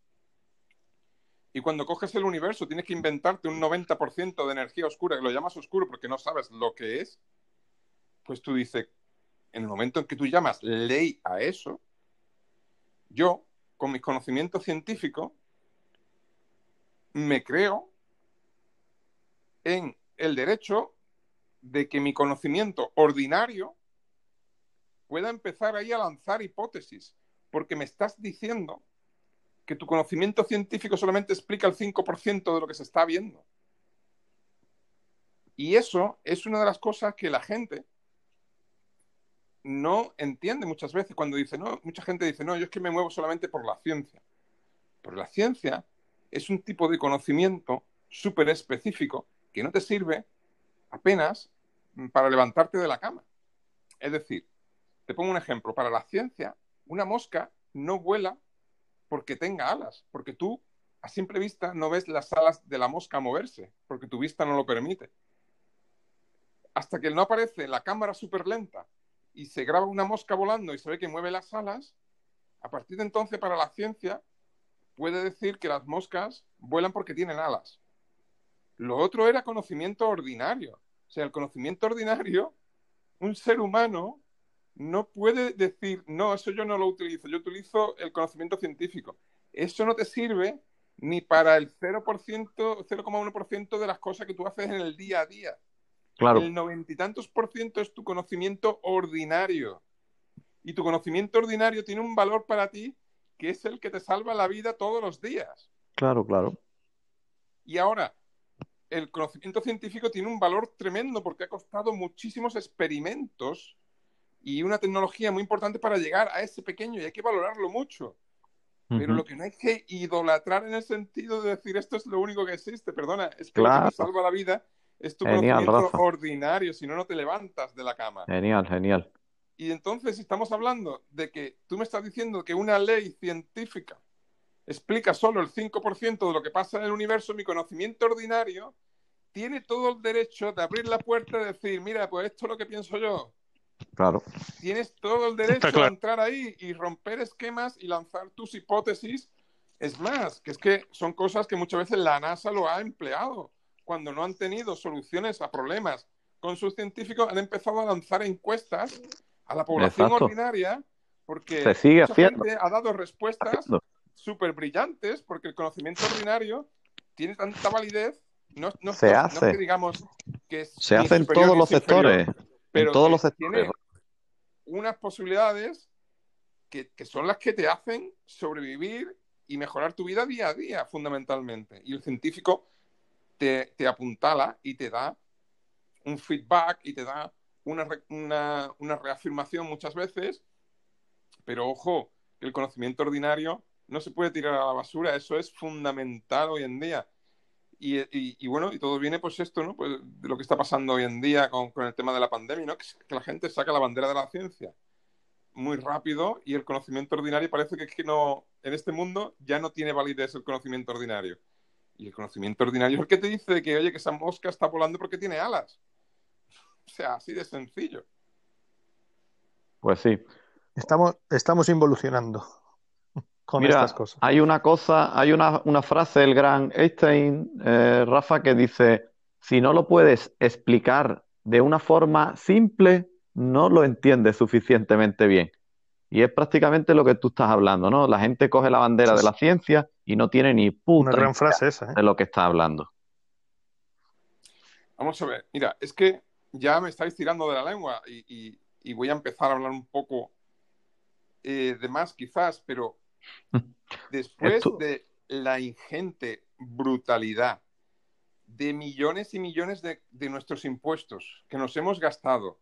Y cuando coges el universo tienes que inventarte un 90% de energía oscura, que lo llamas oscuro porque no sabes lo que es. Pues tú dices, en el momento en que tú llamas ley a eso, yo, con mis conocimientos científicos, me creo en el derecho de que mi conocimiento ordinario pueda empezar ahí a lanzar hipótesis, porque me estás diciendo que tu conocimiento científico solamente explica el 5% de lo que se está viendo. Y eso es una de las cosas que la gente no entiende muchas veces cuando dice, no, mucha gente dice, no, yo es que me muevo solamente por la ciencia. Por la ciencia es un tipo de conocimiento súper específico que no te sirve apenas para levantarte de la cama. Es decir, te pongo un ejemplo, para la ciencia, una mosca no vuela porque tenga alas, porque tú a simple vista no ves las alas de la mosca moverse, porque tu vista no lo permite. Hasta que no aparece la cámara súper lenta y se graba una mosca volando y se ve que mueve las alas, a partir de entonces para la ciencia puede decir que las moscas vuelan porque tienen alas. Lo otro era conocimiento ordinario. O sea, el conocimiento ordinario, un ser humano no puede decir, no, eso yo no lo utilizo, yo utilizo el conocimiento científico. Eso no te sirve ni para el 0%, 0,1% de las cosas que tú haces en el día a día. Claro. El noventa y tantos por ciento es tu conocimiento ordinario. Y tu conocimiento ordinario tiene un valor para ti que es el que te salva la vida todos los días. Claro, claro. Y ahora, el conocimiento científico tiene un valor tremendo porque ha costado muchísimos experimentos y una tecnología muy importante para llegar a ese pequeño y hay que valorarlo mucho. Pero lo que no hay que idolatrar en el sentido de decir esto es lo único que existe, perdona, es que Claro. lo que te salva la vida es tu Genial, conocimiento Rafa. ordinario, si no, no te levantas de la cama. Genial, genial. Y entonces estamos hablando de que tú me estás diciendo que una ley científica explica solo el 5% de lo que pasa en el universo, mi conocimiento ordinario tiene todo el derecho de abrir la puerta y decir, mira, pues esto es lo que pienso yo. Claro. Tienes todo el derecho claro. a entrar ahí y romper esquemas y lanzar tus hipótesis. Es más, que es que son cosas que muchas veces la NASA lo ha empleado. Cuando no han tenido soluciones a problemas con sus científicos, han empezado a lanzar encuestas a la población Exacto. ordinaria porque Se sigue mucha haciendo. gente ha dado respuestas súper brillantes porque el conocimiento ordinario tiene tanta validez. No, no- Se no- no hace. que digamos que es Se hace en todos los inferior, sectores. Pero En todos los tiene unas posibilidades que, que son las que te hacen sobrevivir y mejorar tu vida día a día, fundamentalmente. Y el científico te, te apuntala y te da un feedback y te da una, una, una reafirmación muchas veces, pero ojo, el conocimiento ordinario no se puede tirar a la basura, eso es fundamental hoy en día. Y, y- y bueno, y todo viene pues esto, ¿no? Pues de lo que está pasando hoy en día con, con el tema de la pandemia, ¿no? Que, la gente saca la bandera de la ciencia muy rápido y el conocimiento ordinario parece que es que no, en este mundo ya no tiene validez el conocimiento ordinario. Y el conocimiento ordinario es el que te dice que, oye, que esa mosca está volando porque tiene alas. O sea, así de sencillo. Pues sí. Estamos, estamos involucionando con Mira, estas cosas. hay una cosa, hay una, una frase del gran Einstein, eh, Rafa, que dice, si no lo puedes explicar de una forma simple, no lo entiendes suficientemente bien. Y es prácticamente lo que tú estás hablando, ¿no? La gente coge la bandera de la ciencia y no tiene ni Una puta gran idea frase esa, ¿eh? de lo que está hablando. Vamos a ver, mira, es que ya me estáis tirando de la lengua y, y- y voy a empezar a hablar un poco eh, de más quizás, pero después Esto- de la ingente brutalidad de millones y millones de, de nuestros impuestos que nos hemos gastado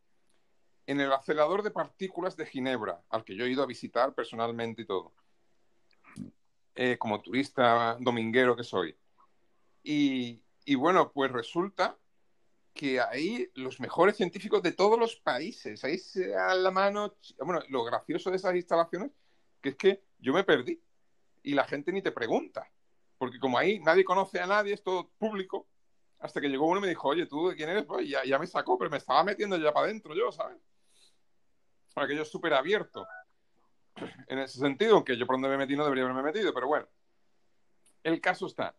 en el acelerador de partículas de Ginebra, al que yo he ido a visitar personalmente y todo, eh, como turista dominguero que soy. Y, y bueno, pues resulta que ahí los mejores científicos de todos los países, ahí se da la mano. Bueno, lo gracioso de esas instalaciones, que es que yo me perdí y la gente ni te pregunta, porque como ahí nadie conoce a nadie, es todo público, hasta que llegó uno y me dijo, oye, ¿tú de quién eres? Pues ya, me sacó, pero me estaba metiendo ya para adentro yo, ¿sabes? Para que yo súper abierto en ese sentido, aunque yo por donde me metí no debería haberme metido, pero bueno. El caso está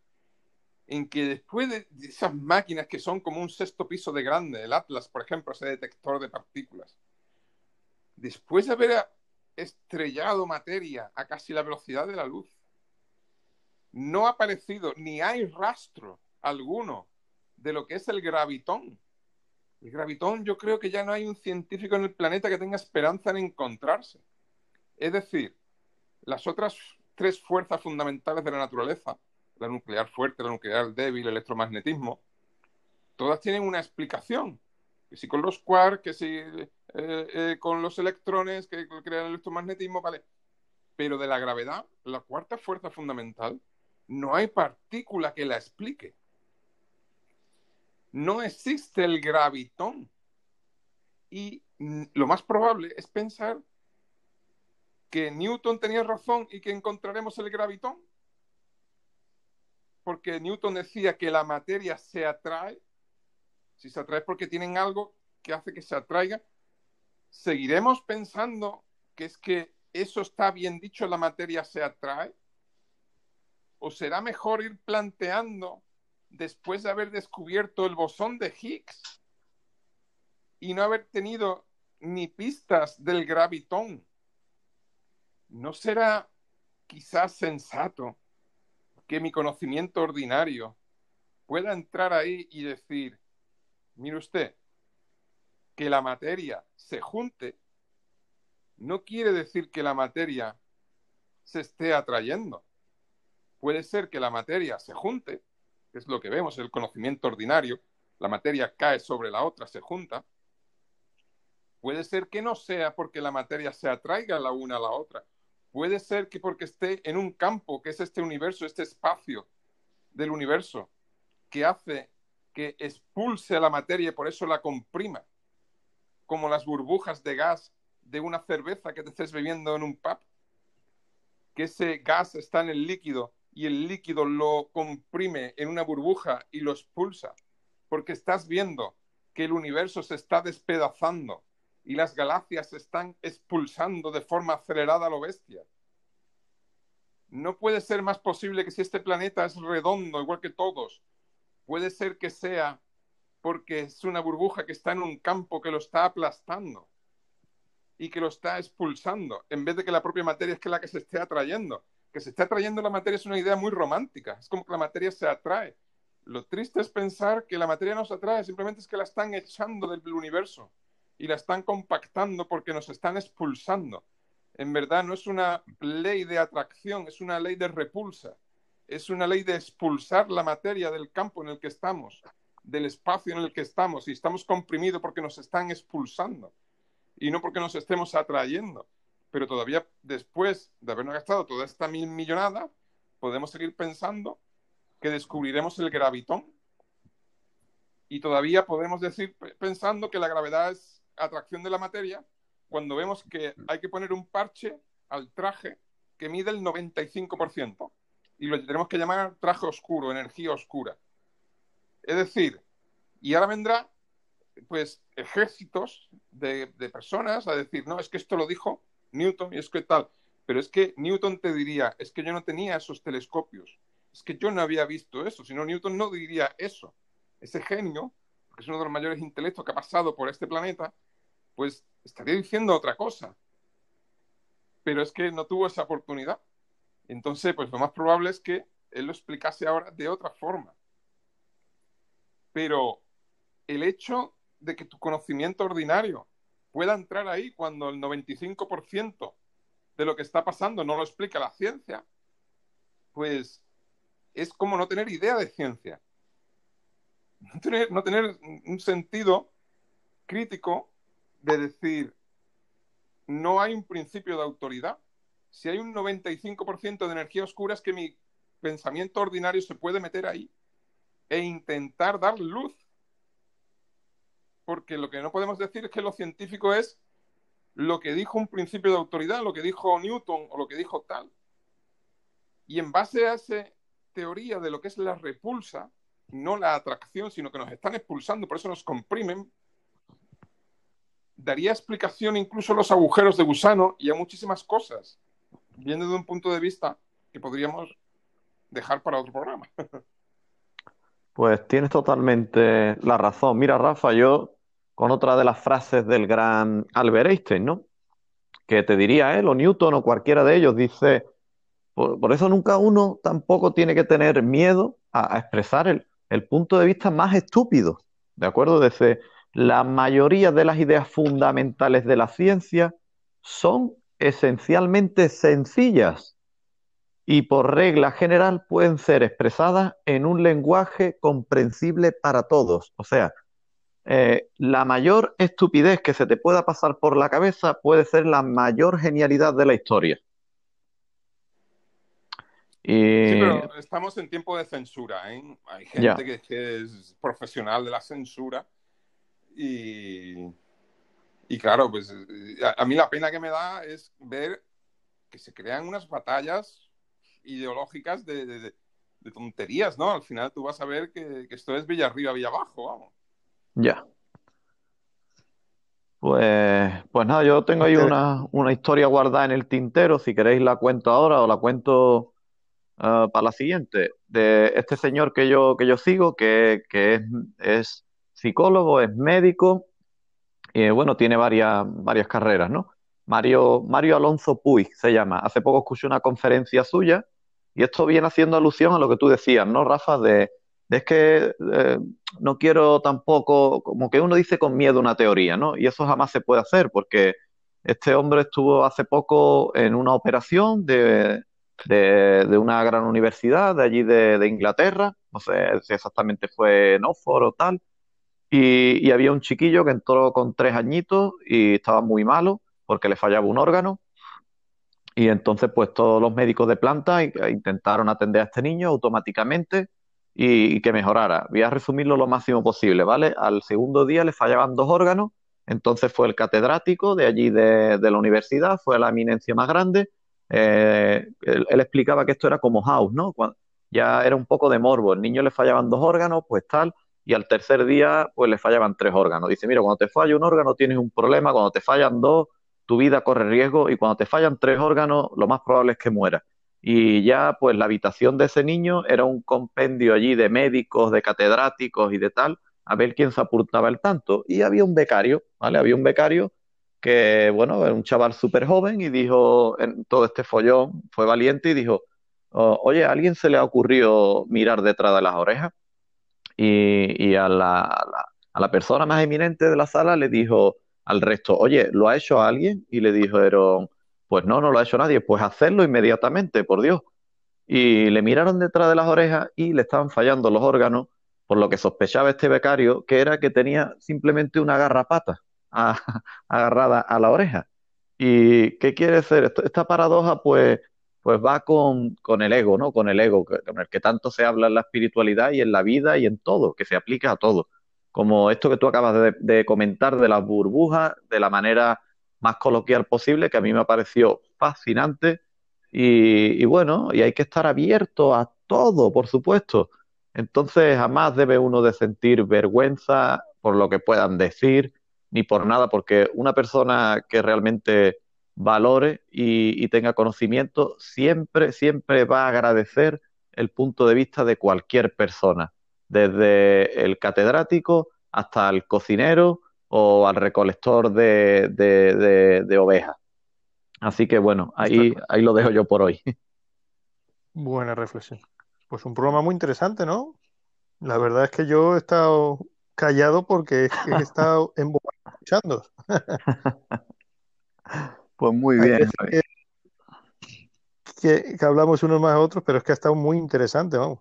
en que después de esas máquinas que son como un sexto piso de grande, el Atlas, por ejemplo, ese detector de partículas, después de haber estrellado materia a casi la velocidad de la luz, no ha aparecido ni hay rastro alguno de lo que es el gravitón. El gravitón yo creo que ya no hay un científico en el planeta que tenga esperanza en encontrarse. Es decir, las otras tres fuerzas fundamentales de la naturaleza, la nuclear fuerte, la nuclear débil, el electromagnetismo, todas tienen una explicación. Que si con los quarks, que si eh, eh, con los electrones que crean el electromagnetismo, vale. Pero de la gravedad, la cuarta fuerza fundamental, no hay partícula que la explique. No existe el gravitón. Y lo más probable es pensar que Newton tenía razón y que encontraremos el gravitón. Porque Newton decía que la materia se atrae. Si se atrae porque tienen algo que hace que se atraiga. ¿Seguiremos pensando que es que eso está bien dicho, la materia se atrae? ¿O será mejor ir planteando después de haber descubierto el bosón de Higgs y no haber tenido ni pistas del gravitón? ¿No será quizás sensato que mi conocimiento ordinario pueda entrar ahí y decir, mire usted, que la materia se junte no quiere decir que la materia se esté atrayendo. Puede ser que la materia se junte, que es lo que vemos, el conocimiento ordinario, la materia cae sobre la otra, se junta. Puede ser que no sea porque la materia se atraiga la una a la otra. Puede ser que porque esté en un campo, que es este universo, este espacio del universo, que hace que expulse a la materia y por eso la comprima, como las burbujas de gas de una cerveza que te estés bebiendo en un pub, que ese gas está en el líquido y el líquido lo comprime en una burbuja y lo expulsa, porque estás viendo que el universo se está despedazando y las galaxias se están expulsando de forma acelerada a lo bestia. No puede ser más posible que si este planeta es redondo, igual que todos, puede ser que sea porque es una burbuja que está en un campo que lo está aplastando y que lo está expulsando, en vez de que la propia materia es que la que se esté atrayendo. Que se esté atrayendo la materia es una idea muy romántica, es como que la materia se atrae. Lo triste es pensar que la materia no se atrae, simplemente es que la están echando del universo y la están compactando porque nos están expulsando. En verdad no es una ley de atracción, es una ley de repulsa. Es una ley de expulsar la materia del campo en el que estamos, del espacio en el que estamos, y estamos comprimidos porque nos están expulsando y no porque nos estemos atrayendo. Pero todavía después de habernos gastado toda esta mil millonada, podemos seguir pensando que descubriremos el gravitón. Y todavía podemos decir pensando que la gravedad es atracción de la materia cuando vemos que hay que poner un parche al traje que mide el 95% y lo tenemos que llamar traje oscuro, energía oscura. Es decir, y ahora vendrá pues ejércitos de, personas a decir, no, es que esto lo dijo Newton y es que tal, pero es que Newton te diría, es que yo no tenía esos telescopios, es que yo no había visto eso, sino Newton no diría eso. Ese genio que es uno de los mayores intelectos que ha pasado por este planeta, pues estaría diciendo otra cosa. Pero es que no tuvo esa oportunidad. Entonces, pues lo más probable es que él lo explicase ahora de otra forma. Pero el hecho de que tu conocimiento ordinario pueda entrar ahí cuando el 95% de lo que está pasando no lo explica la ciencia, pues es como no tener idea de ciencia no tener, un sentido crítico de decir, no hay un principio de autoridad. Si hay un 95% de energía oscura es que mi pensamiento ordinario se puede meter ahí e intentar dar luz. Porque lo que no podemos decir es que lo científico es lo que dijo un principio de autoridad, lo que dijo Newton o lo que dijo tal. Y en base a esa teoría de lo que es la repulsa, no la atracción, sino que nos están expulsando, por eso nos comprimen, daría explicación incluso a los agujeros de gusano y a muchísimas cosas, viendo de un punto de vista que podríamos dejar para otro programa. Pues tienes totalmente la razón. Mira, Rafa, yo con otra de las frases del gran Albert Einstein, ¿no? Que te diría él o Newton o cualquiera de ellos, dice, por, eso nunca uno tampoco tiene que tener miedo a expresar el, el punto de vista más estúpido, ¿de acuerdo? Desde la mayoría de las ideas fundamentales de la ciencia son esencialmente sencillas y por regla general pueden ser expresadas en un lenguaje comprensible para todos. O sea, eh, la mayor estupidez que se te pueda pasar por la cabeza puede ser la mayor genialidad de la historia. Sí, pero estamos en tiempo de censura. ¿eh? Hay gente que, es profesional de la censura y, y claro, pues a, mí la pena que me da es ver que se crean unas batallas ideológicas de, tonterías, ¿no? Al final tú vas a ver que, esto es Villa Arriba, Villa Abajo, vamos. Ya. Pues, pues nada, yo tengo ahí una, una historia guardada en el tintero. Si queréis la cuento ahora o la cuento Ah, para la siguiente, de este señor que yo, que yo sigo, que, es, psicólogo, es médico, y bueno, tiene varias, varias carreras, ¿no? Mario, Mario Alonso Puig se llama. Hace poco escuché una conferencia suya y esto viene haciendo alusión a lo que tú decías, ¿no, Rafa? De, es que eh, no quiero tampoco, como que uno dice con miedo una teoría, ¿no? Y eso jamás se puede hacer porque este hombre estuvo hace poco en una operación de, de, una gran universidad de allí de, Inglaterra, no sé si exactamente fue en Oxford o tal, y, había un chiquillo que entró con tres añitos y estaba muy malo porque le fallaba un órgano. Y entonces, pues todos los médicos de planta intentaron atender a este niño automáticamente y, que mejorara. Voy a resumirlo lo máximo posible, ¿vale? Al segundo día le fallaban dos órganos, entonces fue el catedrático de allí de, la universidad, fue la eminencia más grande. Eh, él, explicaba que esto era como House, ¿no? ya era un poco de morbo. El niño le fallaban dos órganos, pues tal, y al tercer día, pues le fallaban tres órganos. Dice, mira, cuando te falla un órgano tienes un problema, cuando te fallan dos, tu vida corre riesgo, y cuando te fallan tres órganos, lo más probable es que mueras. Y ya, pues la habitación de ese niño era un compendio allí de médicos, de catedráticos y de tal, a ver quién se apuntaba el tanto. Y había un becario, ¿vale? Había un becario que, bueno, era un chaval súper joven y dijo, en todo este follón, fue valiente y dijo, oye, ¿a alguien se le ha ocurrido mirar detrás de las orejas? Y, a, la, a, la, persona más eminente de la sala le dijo al resto, oye, ¿lo ha hecho alguien? Y le dijeron, pues no, no lo ha hecho nadie, pues hacerlo inmediatamente, por Dios. Y le miraron detrás de las orejas y le estaban fallando los órganos, por lo que sospechaba este becario, que era que tenía simplemente una garrapata agarrada a la oreja. ¿Y qué quiere decir? Esta paradoja, pues, pues va con, el ego, ¿no? Con el ego, con el que tanto se habla en la espiritualidad y en la vida y en todo, que se aplica a todo. Como esto que tú acabas de, comentar de las burbujas, de la manera más coloquial posible, que a mí me pareció fascinante. Y, y, bueno, y hay que estar abierto a todo, por supuesto. Entonces jamás debe uno de sentir vergüenza por lo que puedan decir, ni por nada, porque una persona que realmente valore y, tenga conocimiento, siempre, siempre va a agradecer el punto de vista de cualquier persona, desde el catedrático hasta el cocinero o al recolector de, ovejas. Así que bueno, ahí, ahí lo dejo yo por hoy. Buena reflexión. Pues un programa muy interesante, ¿no? La verdad es que yo he estado callado porque he estado escuchando. Pues muy bien. Que, hablamos unos más a otros, pero es que ha estado muy interesante, vamos.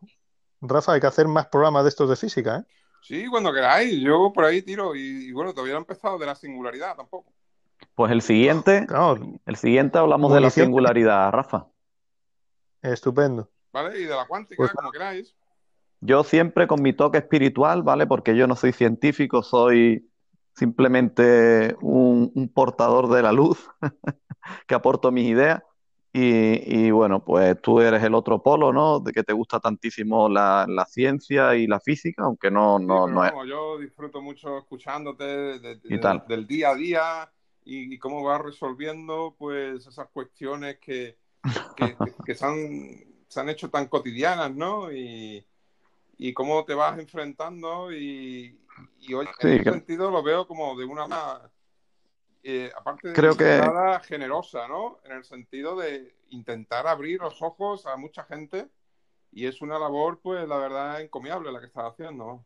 Rafa, hay que hacer más programas de estos de física, ¿eh? Sí, cuando queráis. Yo por ahí tiro y, bueno, todavía no he empezado de la singularidad tampoco. Pues el siguiente, el siguiente hablamos de la singularidad, Rafa. Estupendo. Vale, y de la cuántica, pues como queráis. Yo siempre con mi toque espiritual, ¿vale? Porque yo no soy científico, soy simplemente un, portador de la luz que aporto mis ideas. Y, bueno, pues tú eres el otro polo, ¿no? De que te gusta tantísimo la, ciencia y la física, aunque no, no, no es. Yo disfruto mucho escuchándote del día a día y, cómo vas resolviendo pues esas cuestiones que, que, se, han, se, han, hecho tan cotidianas, ¿no? Y, y cómo te vas enfrentando y, y hoy en ese sentido lo veo como de una eh, aparte de creo que generosa, ¿no? En el sentido de intentar abrir los ojos a mucha gente y es una labor, pues la verdad, encomiable la que estás haciendo.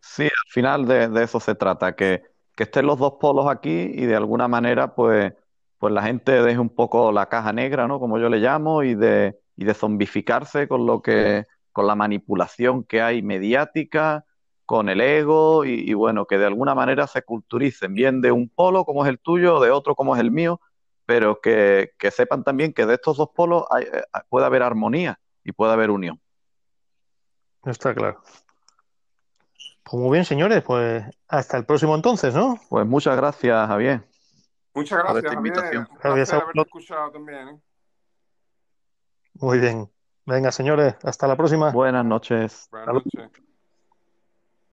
Sí, al final de, eso se trata, que, que, estén los dos polos aquí y de alguna manera, pues, pues la gente deje un poco la caja negra, ¿no? Como yo le llamo, y de, y de zombificarse con lo que, con la manipulación que hay mediática, con el ego y, bueno, que de alguna manera se culturicen, bien de un polo como es el tuyo, de otro como es el mío, pero que, sepan también que de estos dos polos eh, puede haber armonía y puede haber unión. Está claro. Pues muy bien, señores, pues hasta el próximo entonces, ¿no? Pues muchas gracias, Javier. Muchas gracias, Javier. Gracias haber escuchado también. ¿eh? Muy bien. Venga, señores, hasta la próxima. Buenas noches. Buenas noches.